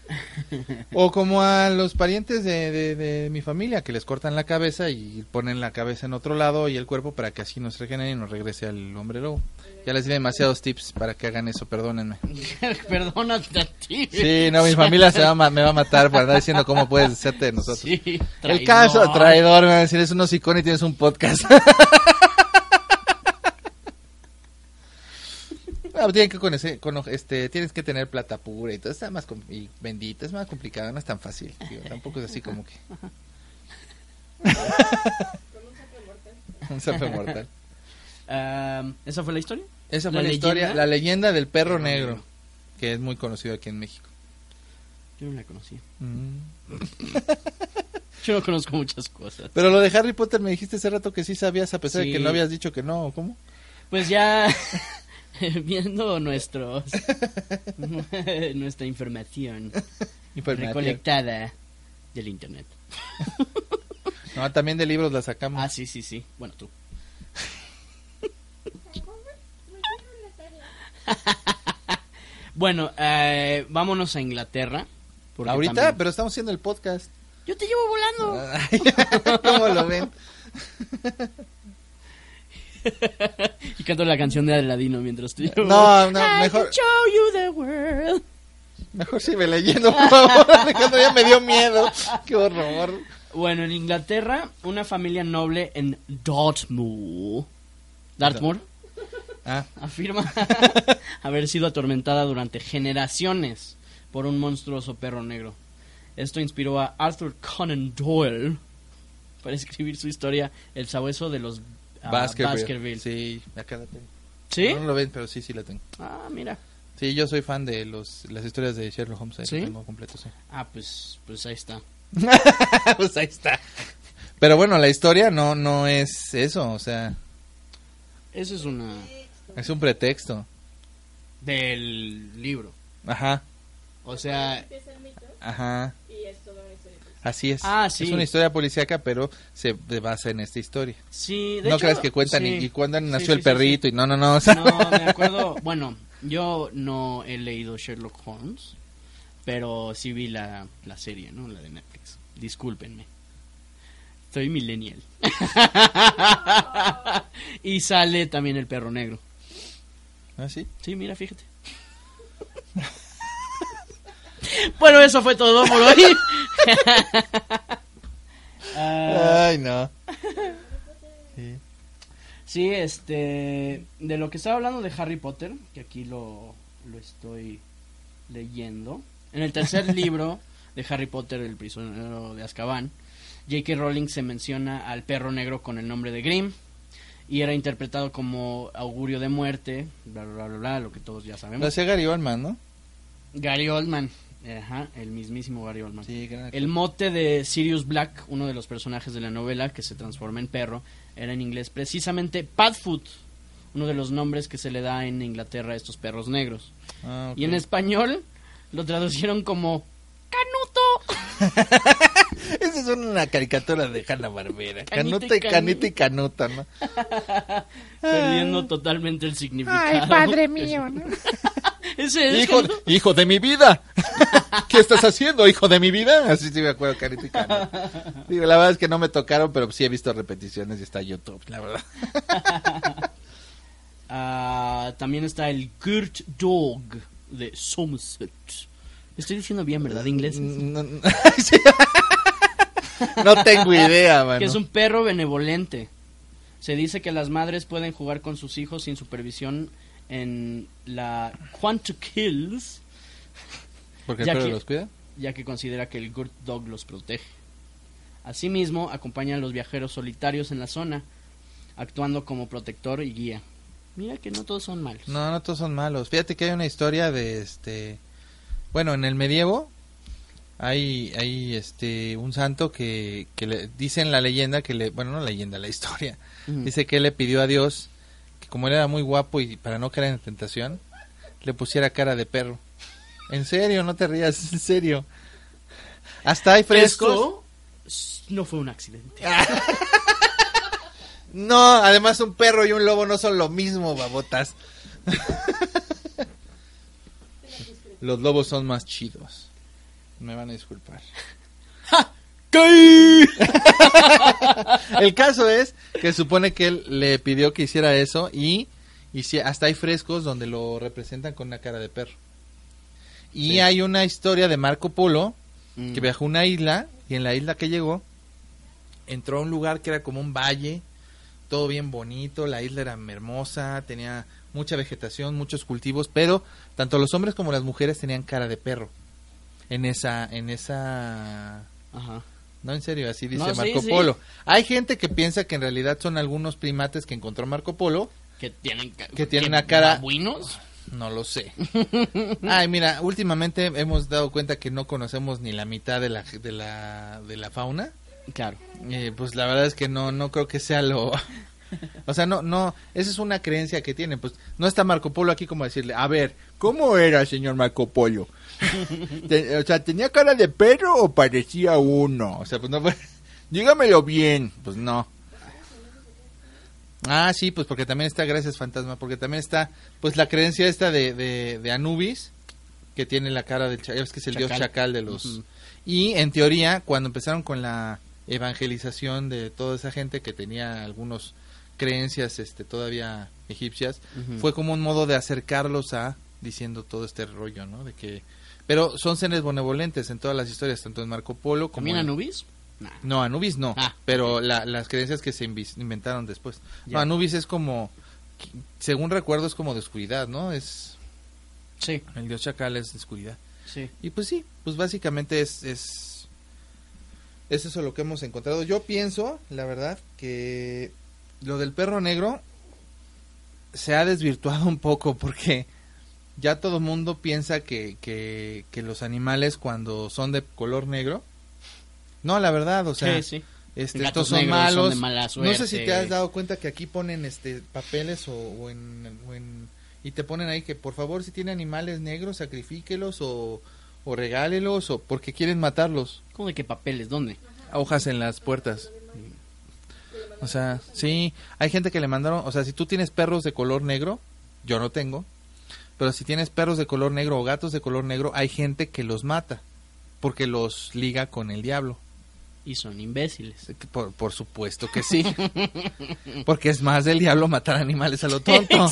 o como a los parientes de, de- de mi familia que les cortan la cabeza y ponen la cabeza en otro lado y el cuerpo para que así nos regenere y nos regrese al hombre lobo. Ya les di demasiados tips para que hagan eso, perdónenme. Perdónate a ti. Sí, no, mi familia se va a me va a matar por andar diciendo cómo puedes deshacerte de nosotros. Sí, el caso, traidor, me van a decir, es un hocicón y tienes un podcast. No, tienen que conocer, cono- este, tienes que tener plata pura y todo, está más y bendita, es más complicado, no es tan fácil, digo, tampoco es así como que. un sape mortal. Ah, ¿Esa fue la historia? Esa fue ¿La la, historia, la leyenda del perro negro, negro. que es muy conocido aquí en México. Yo no la conocía. Mm. Yo no conozco muchas cosas. Pero lo de Harry Potter me dijiste hace rato que sí sabías, a pesar de que Sí. no habías dicho que no, ¿cómo? Pues ya viendo nuestros nuestra información Información. recolectada del internet. No, también de libros la sacamos. Ah, sí, sí, sí. Bueno, tú. bueno, eh, vámonos a Inglaterra. Ahorita, también- pero estamos haciendo el podcast. Yo te llevo volando. ¿Cómo lo ven? y canto la canción de Aladino mientras tú No, no, mejor, can show you the world. mejor sigue leyendo, por favor. Alejandro ya me dio miedo. Qué horror. Bueno, en Inglaterra, una familia noble en Dartmoor, Dartmoor, Ah, afirma haber sido atormentada durante generaciones por un monstruoso perro negro. Esto inspiró a Arthur Conan Doyle para escribir su historia El sabueso de los ah, Baskerville. Baskerville. Sí, acá la tengo. ¿Sí? No lo ven, pero sí, sí la tengo. Ah, mira. Sí, yo soy fan de los, las historias de Sherlock Holmes. Ahí ¿Sí? tengo completo, sí. Ah, pues, pues ahí está. pues ahí está. Pero bueno, la historia no, no es eso, o sea, Eso es una es un pretexto. del libro. Ajá, O sea, ajá. Así es. Ah, sí. Es una historia policíaca, pero se basa en esta historia. sí, de no hecho, creas que cuentan sí. y, y cuándo nació sí, el perrito y no, no, no. o sea, No, me acuerdo, bueno, yo no he leído Sherlock Holmes, pero sí vi la, la serie, ¿no? La de Netflix. Discúlpenme. Soy millennial. y sale también el perro negro. ¿Ah, sí? Sí, mira, fíjate. bueno, eso fue todo por hoy. Ah, Ay, no. Sí. Sí, este, de lo que estaba hablando de Harry Potter, que aquí lo, lo estoy leyendo. En el tercer libro de Harry Potter, El prisionero de Azkaban, J.K. Rowling se menciona al perro negro con el nombre de Grimm y era interpretado como augurio de muerte, bla, bla, bla, bla, bla, lo que todos ya Lo sabemos. hacía Gary Oldman, ¿no? Gary Oldman, ajá, el mismísimo Gary Oldman. Sí. El mote de Sirius Black, uno de los personajes de la novela que se transforma en perro, era en inglés precisamente Padfoot, uno de los nombres que se le da en Inglaterra a estos perros negros. Ah. Y en español lo traducieron como Canuto. Esa es una caricatura de Hanna Barbera. Canita y Canuta y Canu- canita y canuta, ¿no? Perdiendo totalmente el significado. Ay, padre mío, ¿no? Ese es Hijo, hijo de mi vida. ¿Qué estás haciendo, hijo de mi vida? Así sí me acuerdo, y. Digo, la verdad es que no me tocaron, pero sí he visto repeticiones y está YouTube, la verdad. Ah, también está el Kurt Dog de Somerset. Estoy diciendo bien, ¿verdad? Inglés. No, no- Sí. No tengo idea, mano. que es un perro benevolente. Se dice que las madres pueden jugar con sus hijos sin supervisión en la Quanto Kills, ¿Porque el ya perro que- los cuida? ya que considera que el Good Dog los protege. Asimismo, acompaña a los viajeros solitarios en la zona, actuando como protector y guía. Mira que no todos son malos. No, no todos son malos. Fíjate que hay una historia de este. Bueno, en el medievo hay, hay este un santo que, que le dicen la leyenda que le. Bueno, no la leyenda, la historia. Dice que le pidió a Dios que, como él era muy guapo y para no caer en tentación, le pusiera cara de perro. En serio, no te rías, en serio. Hasta hay s- no fue un accidente. No, además un perro y un lobo no son lo mismo, babotas. Los lobos son más chidos. Me van a disculpar. El caso es que supone que él le pidió que hiciera eso y, y si- hasta hay frescos donde lo representan con una cara de perro. Y Sí. hay una historia de Marco Polo Mm. que viajó a una isla y en la isla que llegó entró a un lugar que era como un valle, todo bien bonito, la isla era hermosa, tenía mucha vegetación, muchos cultivos, pero tanto los hombres como las mujeres tenían cara de perro. En esa en esa Ajá. No, en serio, así dice No, Marco sí. Polo. Hay gente que piensa que en realidad son algunos primates que encontró Marco Polo, Que tienen, Que tienen una cara- babuinos. no lo sé. Ay, mira, últimamente hemos dado cuenta que no conocemos ni la mitad de la de la de la fauna. Claro. Eh, pues la verdad es que no no creo que sea lo o sea no no esa es una creencia que tienen pues no está Marco Polo aquí como decirle a ver cómo era señor Marco Polo o sea tenía cara de perro o parecía uno o sea pues no dígamelo bien pues no. Ah sí pues porque también está gracias fantasma porque también está pues la creencia esta de de, de Anubis que tiene la cara del chacal es que es el dios Chacal. de los y en teoría, cuando empezaron con la evangelización de toda esa gente que tenía algunos creencias este todavía egipcias fue como un modo de acercarlos a diciendo todo este rollo no de que pero son seres benevolentes en todas las historias tanto en Marco Polo como ¿También en- Anubis? Nah. no Anubis no Ah. pero la- las creencias que se inventaron después no. Anubis es como según recuerdo es como de oscuridad no es Sí, el dios chacal es de oscuridad sí. y pues sí, pues básicamente es, es, es eso lo que hemos encontrado. Yo pienso, la verdad, que lo del perro negro se ha desvirtuado un poco porque ya todo mundo piensa que, que, que los animales cuando son de color negro, no, la verdad, o sea, sí, sí. este, Gatos estos son malos. mala no sé si te has dado cuenta que aquí ponen este papeles o, o en, o en- y te ponen ahí que por favor si tiene animales negros sacrifíquelos o, o regálelos o porque quieren matarlos. ¿Cómo de qué papeles? ¿Dónde? Hojas en las puertas. O sea, sí, hay gente que le mandaron, o sea, si tú tienes perros de color negro, yo no tengo, pero si tienes perros de color negro o gatos de color negro, hay gente que los mata porque los liga con el diablo. Y son imbéciles. Por, por supuesto que sí. Porque es más del diablo matar animales a lo tonto.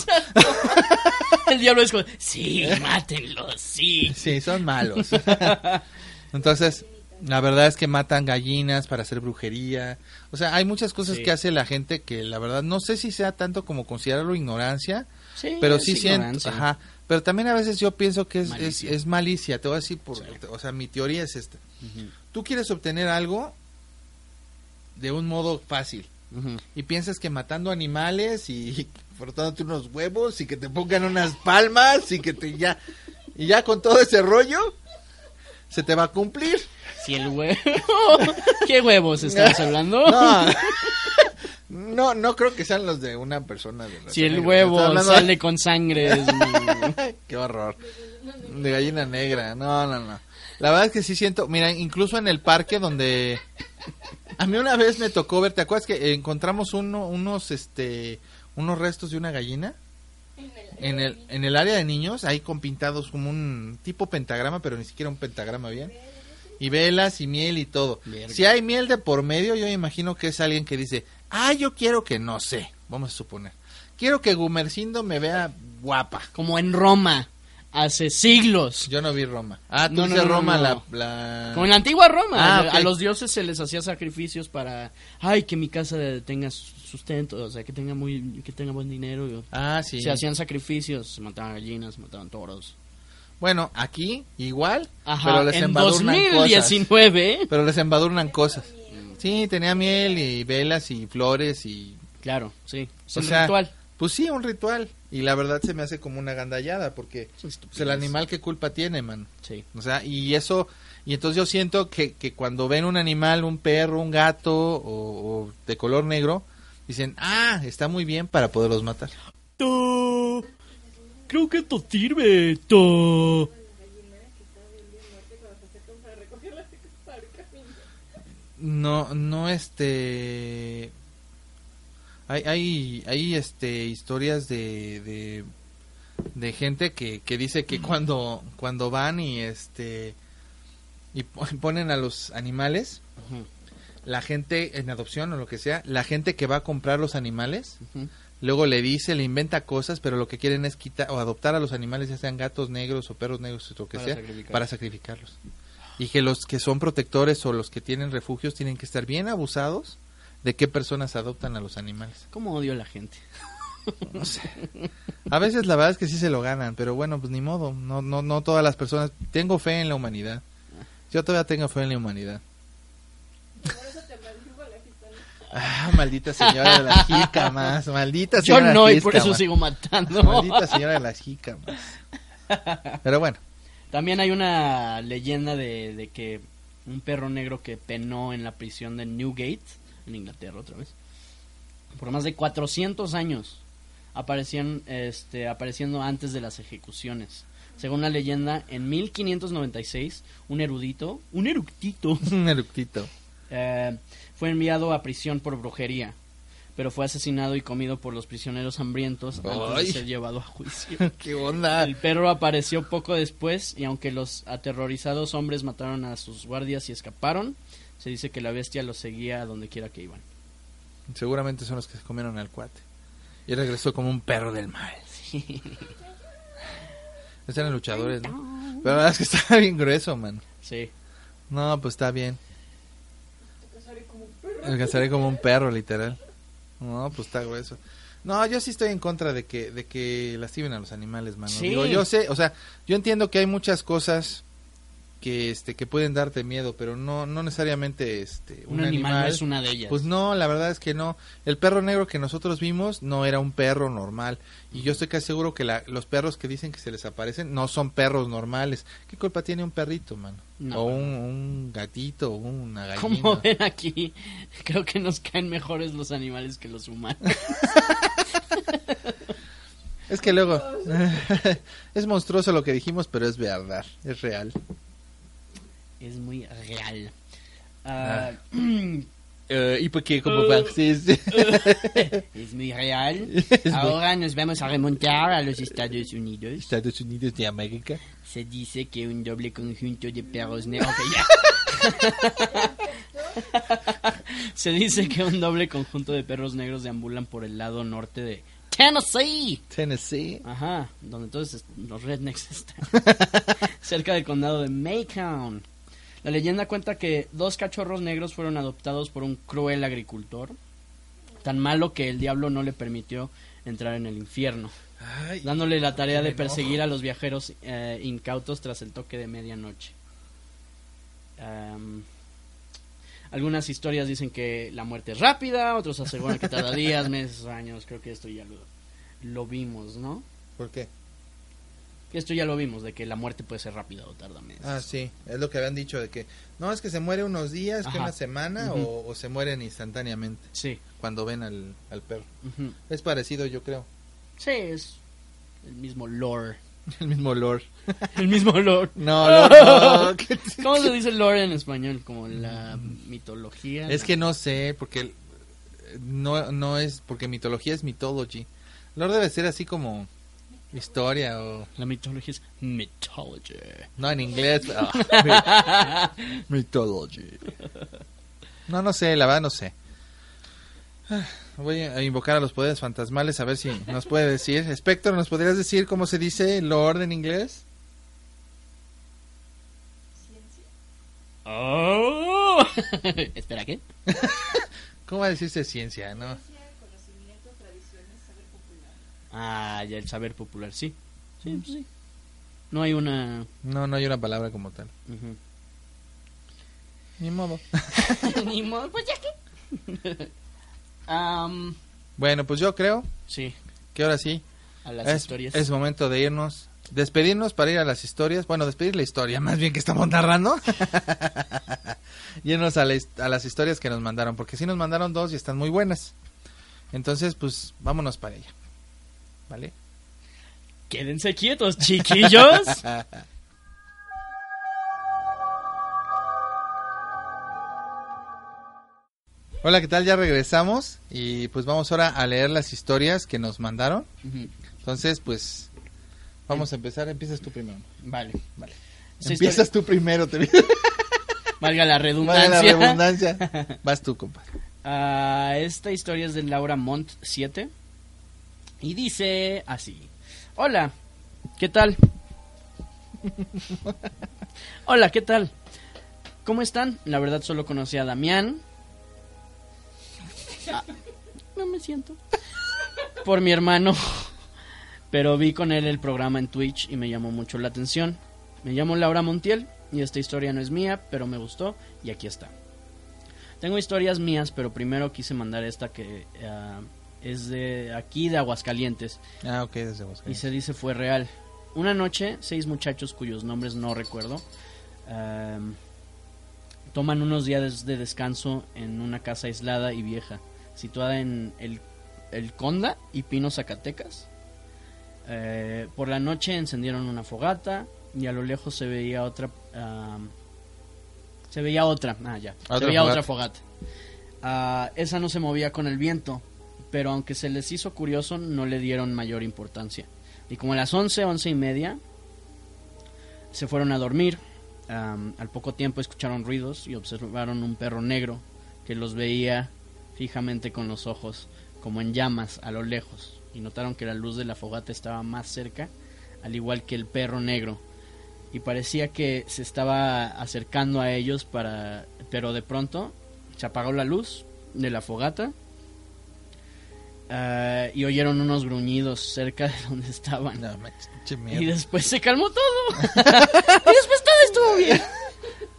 El diablo es como, sí, mátenlos, sí. Sí, son malos. Entonces, la verdad es que matan gallinas para hacer brujería. O sea, hay muchas cosas Sí. que hace la gente que la verdad no sé si sea tanto como considerarlo ignorancia, Sí, pero sí siento, ignorancia. ajá, pero también a veces yo pienso que es Malicia. es malicia, te voy a decir por, Sí. o sea, mi teoría es esta. Tú quieres obtener algo de un modo fácil. y piensas que matando animales y frotándote unos huevos y que te pongan unas palmas y que te ya y ya con todo ese rollo se te va a cumplir. Si el huevo... ¿Qué huevos estamos hablando? No. No, no creo que sean los de una persona de Si el negra. huevo de- sale con sangre... es Qué horror. De gallina negra. No, no, no. La verdad es que sí siento, mira, incluso en el parque donde a mí una vez me tocó ver, ¿te acuerdas que encontramos uno, unos este unos restos de una gallina? En el, en el área de niños, ahí con pintados como un tipo pentagrama, pero ni siquiera un pentagrama bien. Y velas y miel y todo. Si hay miel de por medio, yo imagino que es alguien que dice, ah, yo quiero que no sé, vamos a suponer. Quiero que Gumercindo me vea guapa. Como en Roma, hace siglos. Yo no vi Roma. Ah, tú No, no, no, Roma. La, la- Como en la antigua Roma, Ah, a- los dioses se les hacía sacrificios para, ay, que mi casa tenga sustento, o sea, que tenga muy, que tenga buen dinero. y- Ah, sí. Se hacían sacrificios, se mataban gallinas, mataban toros. Bueno, aquí igual, Ajá, pero les en embadurnan cosas. 2019, Pero les embadurnan cosas. Sí, tenía miel y velas y flores y... claro, sí, es O un sea, ritual. Pues sí, un ritual. Y la verdad se me hace como una gandallada porque Es pues, el animal qué culpa tiene, man. Sí. O sea, y eso... Y entonces yo siento que, que cuando ven un animal, un perro, un gato o, o de color negro, dicen, ah, está muy bien para poderlos matar. To- Creo que esto sirve. To- No, no, este... Hay, hay, hay este, historias de, de, de gente que, que dice que cuando, cuando van y, este, y po- ponen a los animales, la gente en adopción o lo que sea, la gente que va a comprar los animales, luego le dice, le inventa cosas, pero lo que quieren es quitar o adoptar a los animales, ya sean gatos negros o perros negros o lo que Para sea, para sacrificarlos. Y que los que son protectores o los que tienen refugios tienen que estar bien abusados de qué personas adoptan a los animales. ¿Cómo odio a la gente? No sé. A veces la verdad es que sí se lo ganan, pero bueno, pues ni modo. No, no, no todas las personas. Tengo fe en la humanidad. Yo todavía tengo fe en la humanidad. Ah, maldita señora de las jícamas, maldita Yo no, y por eso sigo matando. Maldita señora de las jícamas. Pero bueno, También hay una leyenda de, de que un perro negro que penó en la prisión de Newgate, en Inglaterra otra vez, por más de 400 años, aparecían, este, apareciendo antes de las ejecuciones. Según la leyenda, en 1596, un erudito, un eructito, un eructito. eh, fue enviado a prisión por brujería, pero fue asesinado y comido por los prisioneros hambrientos antes Ay. de ser llevado a juicio. ¿Qué onda? El perro apareció poco después y aunque los aterrorizados hombres mataron a sus guardias y escaparon, Se dice que la bestia los seguía a donde quiera que iban. Seguramente son los que se comieron al cuate. Y regresó como un perro del mal. Estos eran luchadores, ¿no? Pero la verdad es que está bien grueso, man. Sí. No, pues está bien. Alcanzaré como un perro, literal. No, pues está grueso. No, yo sí estoy en contra de que de que lastimen a los animales, mano. Sí. Digo, yo sé, o sea, yo entiendo que hay muchas cosas que este que pueden darte miedo, pero no no necesariamente este Un, animal, no es una de ellas. Pues no, la verdad es que no. El perro negro que nosotros vimos no era un perro normal. Y yo estoy casi seguro que la- los perros que dicen que se les aparecen no son perros normales. ¿Qué culpa tiene un perrito, mano? No. O un, un gatito, o una gallina. Como ven aquí, creo que nos caen mejores los animales que los humanos. Es que luego es monstruoso lo que dijimos, pero es verdad, es real. Es muy real. Ah, ¿Y por qué? ¿Cómo Uh. es muy real. Es muy- Ahora nos vamos a remontar a los Estados Unidos. Estados Unidos de América. Se dice que un doble conjunto de perros negros. Se dice que un doble conjunto de perros negros deambulan por el lado norte de Tennessee. Tennessee. Ajá, donde todos los rednecks están. cerca del condado de Macon. La leyenda cuenta que dos cachorros negros fueron adoptados por un cruel agricultor, tan malo que el diablo no le permitió entrar en el infierno, Ay, dándole la tarea de perseguir a los viajeros eh, incautos tras el toque de medianoche. Algunas historias dicen que la muerte es rápida, otros aseguran que tarda días, meses, años. Creo que esto ya lo, lo vimos, ¿no? ¿Por qué? Esto ya lo vimos, de que la muerte puede ser rápida o tarda meses. Ah, sí, es lo que habían dicho de que no es que se muere unos días, que una semana o, o se mueren instantáneamente Sí. cuando ven al, al perro. Es parecido, yo creo. Sí, es el mismo lore. el mismo Lord. El mismo lore. No, Lord, no. ¿qué te- ¿Cómo se dice lore en español? Como la mitología. Es la- que no sé, porque el- no, no es, porque mitología es mythology. Lord debe ser así como historia o... La mitología es mythology. No, en inglés. pero- mythology. No, no sé, la verdad no sé. Voy a invocar a los poderes fantasmales a ver si nos puede decir. Spector, ¿nos podrías decir cómo se dice Lord en inglés? Oh. Espera, ¿qué? ¿Cómo va a decirse ciencia, no? Ah, ya el saber popular, sí. Sí, pues sí. No hay una... No, no hay una palabra como tal. Ni modo. Ni modo, pues ya que... Am, Bueno, pues yo creo sí, que ahora sí a las es, historias. es momento de irnos, despedirnos para ir a las historias. Bueno, despedir la historia, más bien que estamos narrando. irnos a, la a las historias que nos mandaron, porque sí nos mandaron dos y están muy buenas. Entonces, pues vámonos para ella. ¿Vale? Quédense quietos, chiquillos. Hola, ¿qué tal? Ya regresamos y pues vamos ahora a leer las historias que nos mandaron. Entonces, pues vamos a empezar. Empiezas tú primero. Vale, Vale. Empiezas historia- tú primero, te Valga la redundancia. la redundancia. Vas tú, compadre. Ah, esta historia es de Laura Mont 7 y dice así. Hola, ¿qué tal? Hola, ¿qué tal? ¿Cómo están? La verdad solo conocí a Damián. Ah, no me siento. Por mi hermano. Pero vi con él el programa en Twitch y me llamó mucho la atención. Me llamo Laura Montiel y esta historia no es mía, pero me gustó y aquí está. Tengo historias mías, pero primero quise mandar esta que ah, es de aquí de Aguascalientes Ah, ok, desde vos. y se dice fue real. Una noche, seis muchachos cuyos nombres no recuerdo am, toman unos días de descanso en una casa aislada y vieja, situada en el, el Conda y Pino, Zacatecas. Eh, por la noche encendieron una fogata y a lo lejos se veía otra. se veía otra, ah, ya. Se veía fogata. otra fogata. Ah, esa no se movía con el viento, pero aunque se les hizo curioso, no le dieron mayor importancia. Y como a las 11, once y media, se fueron a dormir. al poco tiempo escucharon ruidos y observaron un perro negro que los veía fijamente con los ojos, como en llamas a lo lejos, y notaron que la luz de la fogata estaba más cerca, al igual que el perro negro, y parecía que se estaba acercando a ellos para, pero de pronto se apagó la luz de la fogata ah, y oyeron unos gruñidos cerca de donde estaban. No, Y después se calmó todo. y después todo estuvo bien.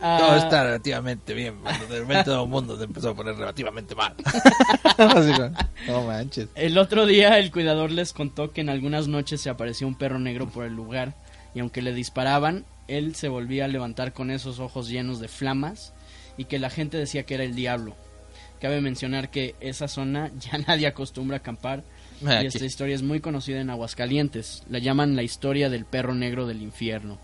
Ah, Todo está relativamente bien. cuando De repente todo el mundo se empezó a poner relativamente mal. No manches. El otro día el cuidador les contó que en algunas noches se apareció un perro negro por el lugar y aunque le disparaban, él se volvía a levantar con esos ojos llenos de flamas y que la gente decía que era el diablo. Cabe mencionar que esa zona ya nadie acostumbra a acampar y Aquí. esta historia es muy conocida en Aguascalientes. La llaman la historia del perro negro del infierno.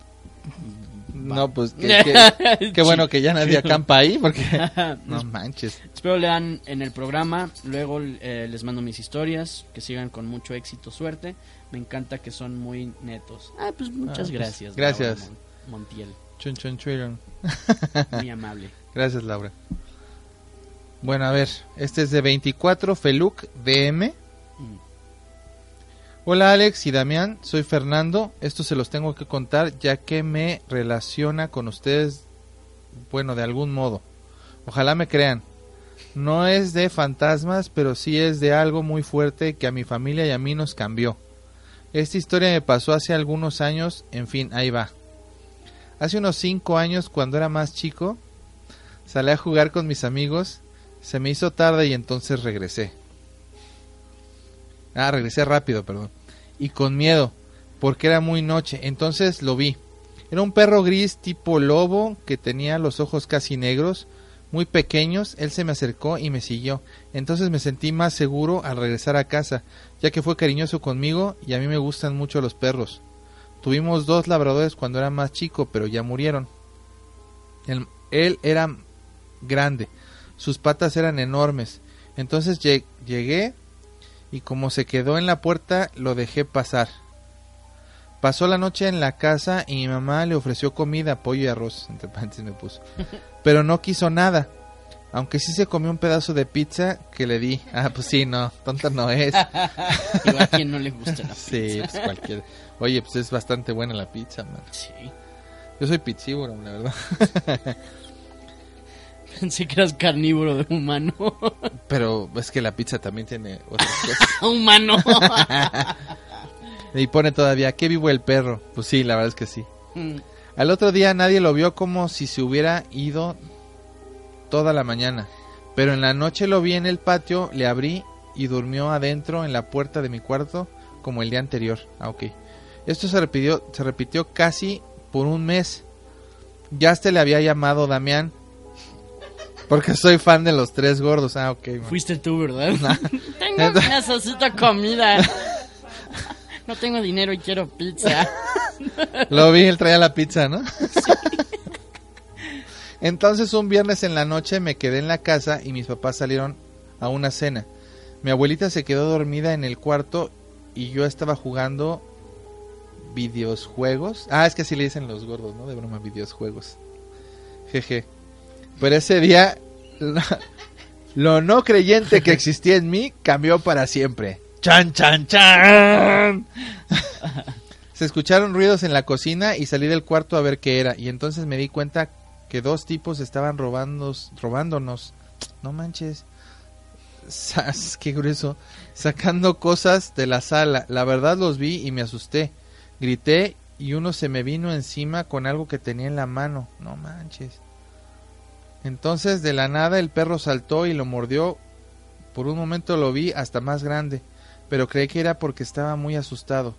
No, pues qué, bueno que ya nadie acampa ahí porque no manches. Espero lean en el programa. Luego eh, les mando mis historias. Que sigan con mucho éxito, suerte. Me encanta que son muy netos. Ah, pues muchas pues, gracias. gracias. Laura Montiel. Chun, chun. Muy amable. Gracias, Laura. Bueno, a ver, este es de 24 Feluc DM. Hola Alex y Damián, soy Fernando. Esto se los tengo que contar ya que me relaciona con ustedes, bueno, de algún modo. Ojalá me crean. No es de fantasmas, pero sí es de algo muy fuerte que a mi familia y a mí nos cambió. Esta historia me pasó hace algunos años, en fin, ahí va. Hace unos 5 años, cuando era más chico, salí a jugar con mis amigos, se me hizo tarde y entonces regresé. Ah, regresé rápido, perdón. Y con miedo, porque era muy noche. Entonces lo vi. Era un perro gris tipo lobo que tenía los ojos casi negros, muy pequeños. Él se me acercó y me siguió. Entonces me sentí más seguro al regresar a casa, ya que fue cariñoso conmigo y a mí me gustan mucho los perros. Tuvimos dos labradores cuando era más chico, pero ya murieron. Él, él era grande, sus patas eran enormes. Entonces lle- llegué y como se quedó en la puerta lo dejé pasar. Pasó la noche en la casa y mi mamá le ofreció comida, pollo y arroz, entre paréntesis me puso. Pero no quiso nada. Aunque sí se comió un pedazo de pizza que le di. Ah, pues sí, no, tonta no es. Digo, a quien no le gusta la Sí, pues cualquier. Oye, pues es bastante buena la pizza, man. Sí. Yo soy pizzívoro, la verdad. Pensé que eras carnívoro de humano. Pero es que la pizza también tiene otras cosas. humano. Y pone todavía, ¿qué vivo el perro? Pues sí, la verdad es que sí. Mm. Al otro día nadie lo vio como si se hubiera ido toda la mañana. Pero en la noche lo vi en el patio, le abrí y durmió adentro en la puerta de mi cuarto como el día anterior. Ah, ok. Esto se repitió, se repitió casi por un mes. Ya hasta le había llamado Damián. Porque soy fan de los tres gordos. Ah, ok. man. Fuiste tú, ¿verdad? tengo, necesito comida. No tengo dinero y quiero pizza. Lo vi, él traía la pizza, ¿no? Entonces un viernes en la noche me quedé en la casa y mis papás salieron a una cena. Mi abuelita se quedó dormida en el cuarto y yo estaba jugando videojuegos. Ah, es que así le dicen los gordos, ¿no? De broma, videojuegos. Jeje. Pero ese día lo, no creyente que existía en mí cambió para siempre. Chan, chan, chan. Se escucharon ruidos en la cocina y salí del cuarto a ver qué era. Y entonces me di cuenta que dos tipos estaban robando, robándonos. No manches. Sas, qué grueso. Sacando cosas de la sala. La verdad los vi y me asusté. Grité y uno se me vino encima con algo que tenía en la mano. No manches. Entonces de la nada el perro saltó y lo mordió. Por un momento lo vi hasta más grande, pero creí que era porque estaba muy asustado.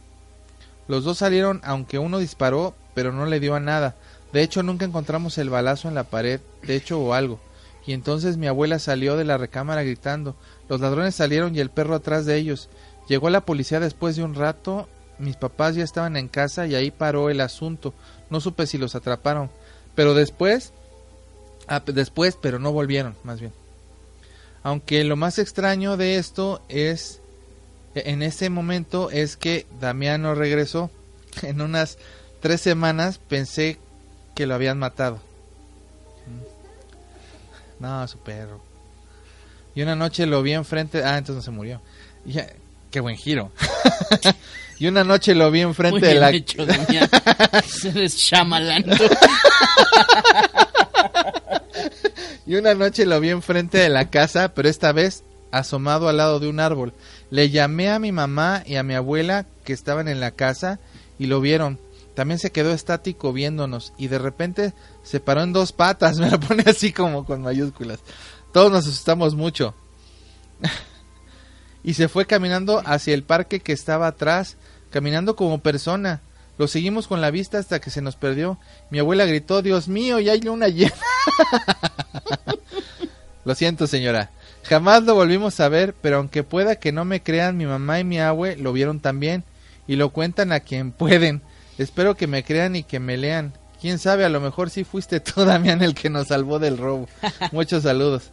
Los dos salieron, aunque uno disparó, pero no le dio a nada. De hecho, nunca encontramos el balazo en la pared, techo o algo. Y entonces mi abuela salió de la recámara gritando. Los ladrones salieron y el perro atrás de ellos. Llegó la policía después de un rato. Mis papás ya estaban en casa y ahí paró el asunto. No supe si los atraparon. Pero después... Ah, después, pero no volvieron, más bien. Aunque lo más extraño de esto es... En ese momento es que Damián no regresó. En unas tres semanas pensé que lo habían matado. No, su perro. Y una noche lo vi enfrente. Ah, entonces no se murió. Y ya- qué buen giro. y una noche lo vi Muy enfrente de bien la. hecho, Shyamalan, tú. Y una noche lo vi enfrente de la casa, pero esta vez asomado al lado de un árbol. Le llamé a mi mamá y a mi abuela que estaban en la casa y lo vieron. También se quedó estático viéndonos y de repente se paró en dos patas. Me lo pone así como con mayúsculas. Todos nos asustamos mucho. y se fue caminando hacia el parque que estaba atrás, caminando como persona. Lo seguimos con la vista hasta que se nos perdió. Mi abuela gritó, Dios mío, ya hay luna llena. Lo siento, señora. Jamás lo volvimos a ver, pero aunque pueda que no me crean, mi mamá y mi abue lo vieron también y lo cuentan a quien pueden. Espero que me crean y que me lean. Quién sabe, a lo mejor sí fuiste tú, Damián, el que nos salvó del robo. Muchos saludos.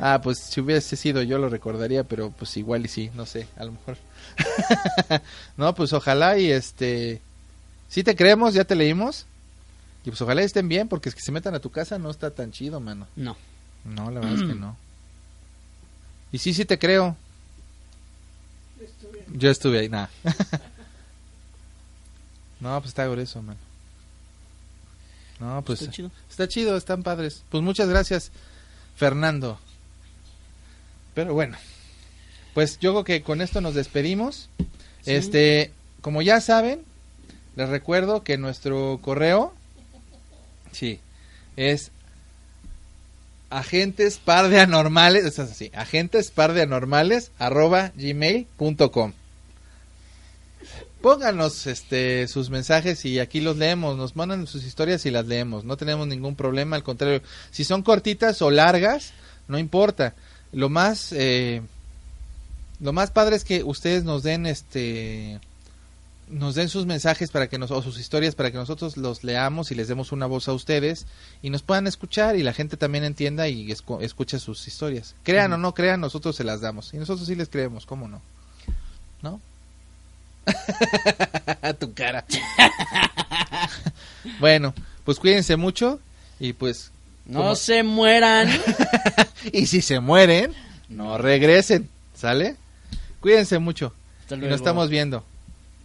Ah, pues si hubiese sido yo lo recordaría, pero pues igual y sí, no sé, a lo mejor. no, pues ojalá y este... Sí te creemos, ya te leímos. Y pues ojalá estén bien, porque es que se metan a tu casa no está tan chido, mano. No. No, la verdad es que no. Y sí, sí te creo. Yo estuve ahí, nada. no, pues está grueso, mano. No, pues Está chido. está chido, están padres. Pues muchas gracias, Fernando. Pero bueno, pues yo creo que con esto nos despedimos. Sí. Este, como ya saben, les recuerdo que nuestro correo, sí, es agentes par así. Pónganos este sus mensajes y aquí los leemos, nos mandan sus historias y las leemos, no tenemos ningún problema, al contrario, si son cortitas o largas, no importa. Lo más eh, lo más padre es que ustedes nos den este nos den sus mensajes para que nos, o sus historias para que nosotros los leamos y les demos una voz a ustedes y nos puedan escuchar y la gente también entienda y escu- escuche sus historias. Crean o no crean, nosotros se las damos y nosotros sí les creemos, ¿cómo no? ¿No? tu cara. bueno, pues cuídense mucho y pues No Como- se mueran. y si se mueren, no regresen, ¿sale? Cuídense mucho. Y nos estamos viendo.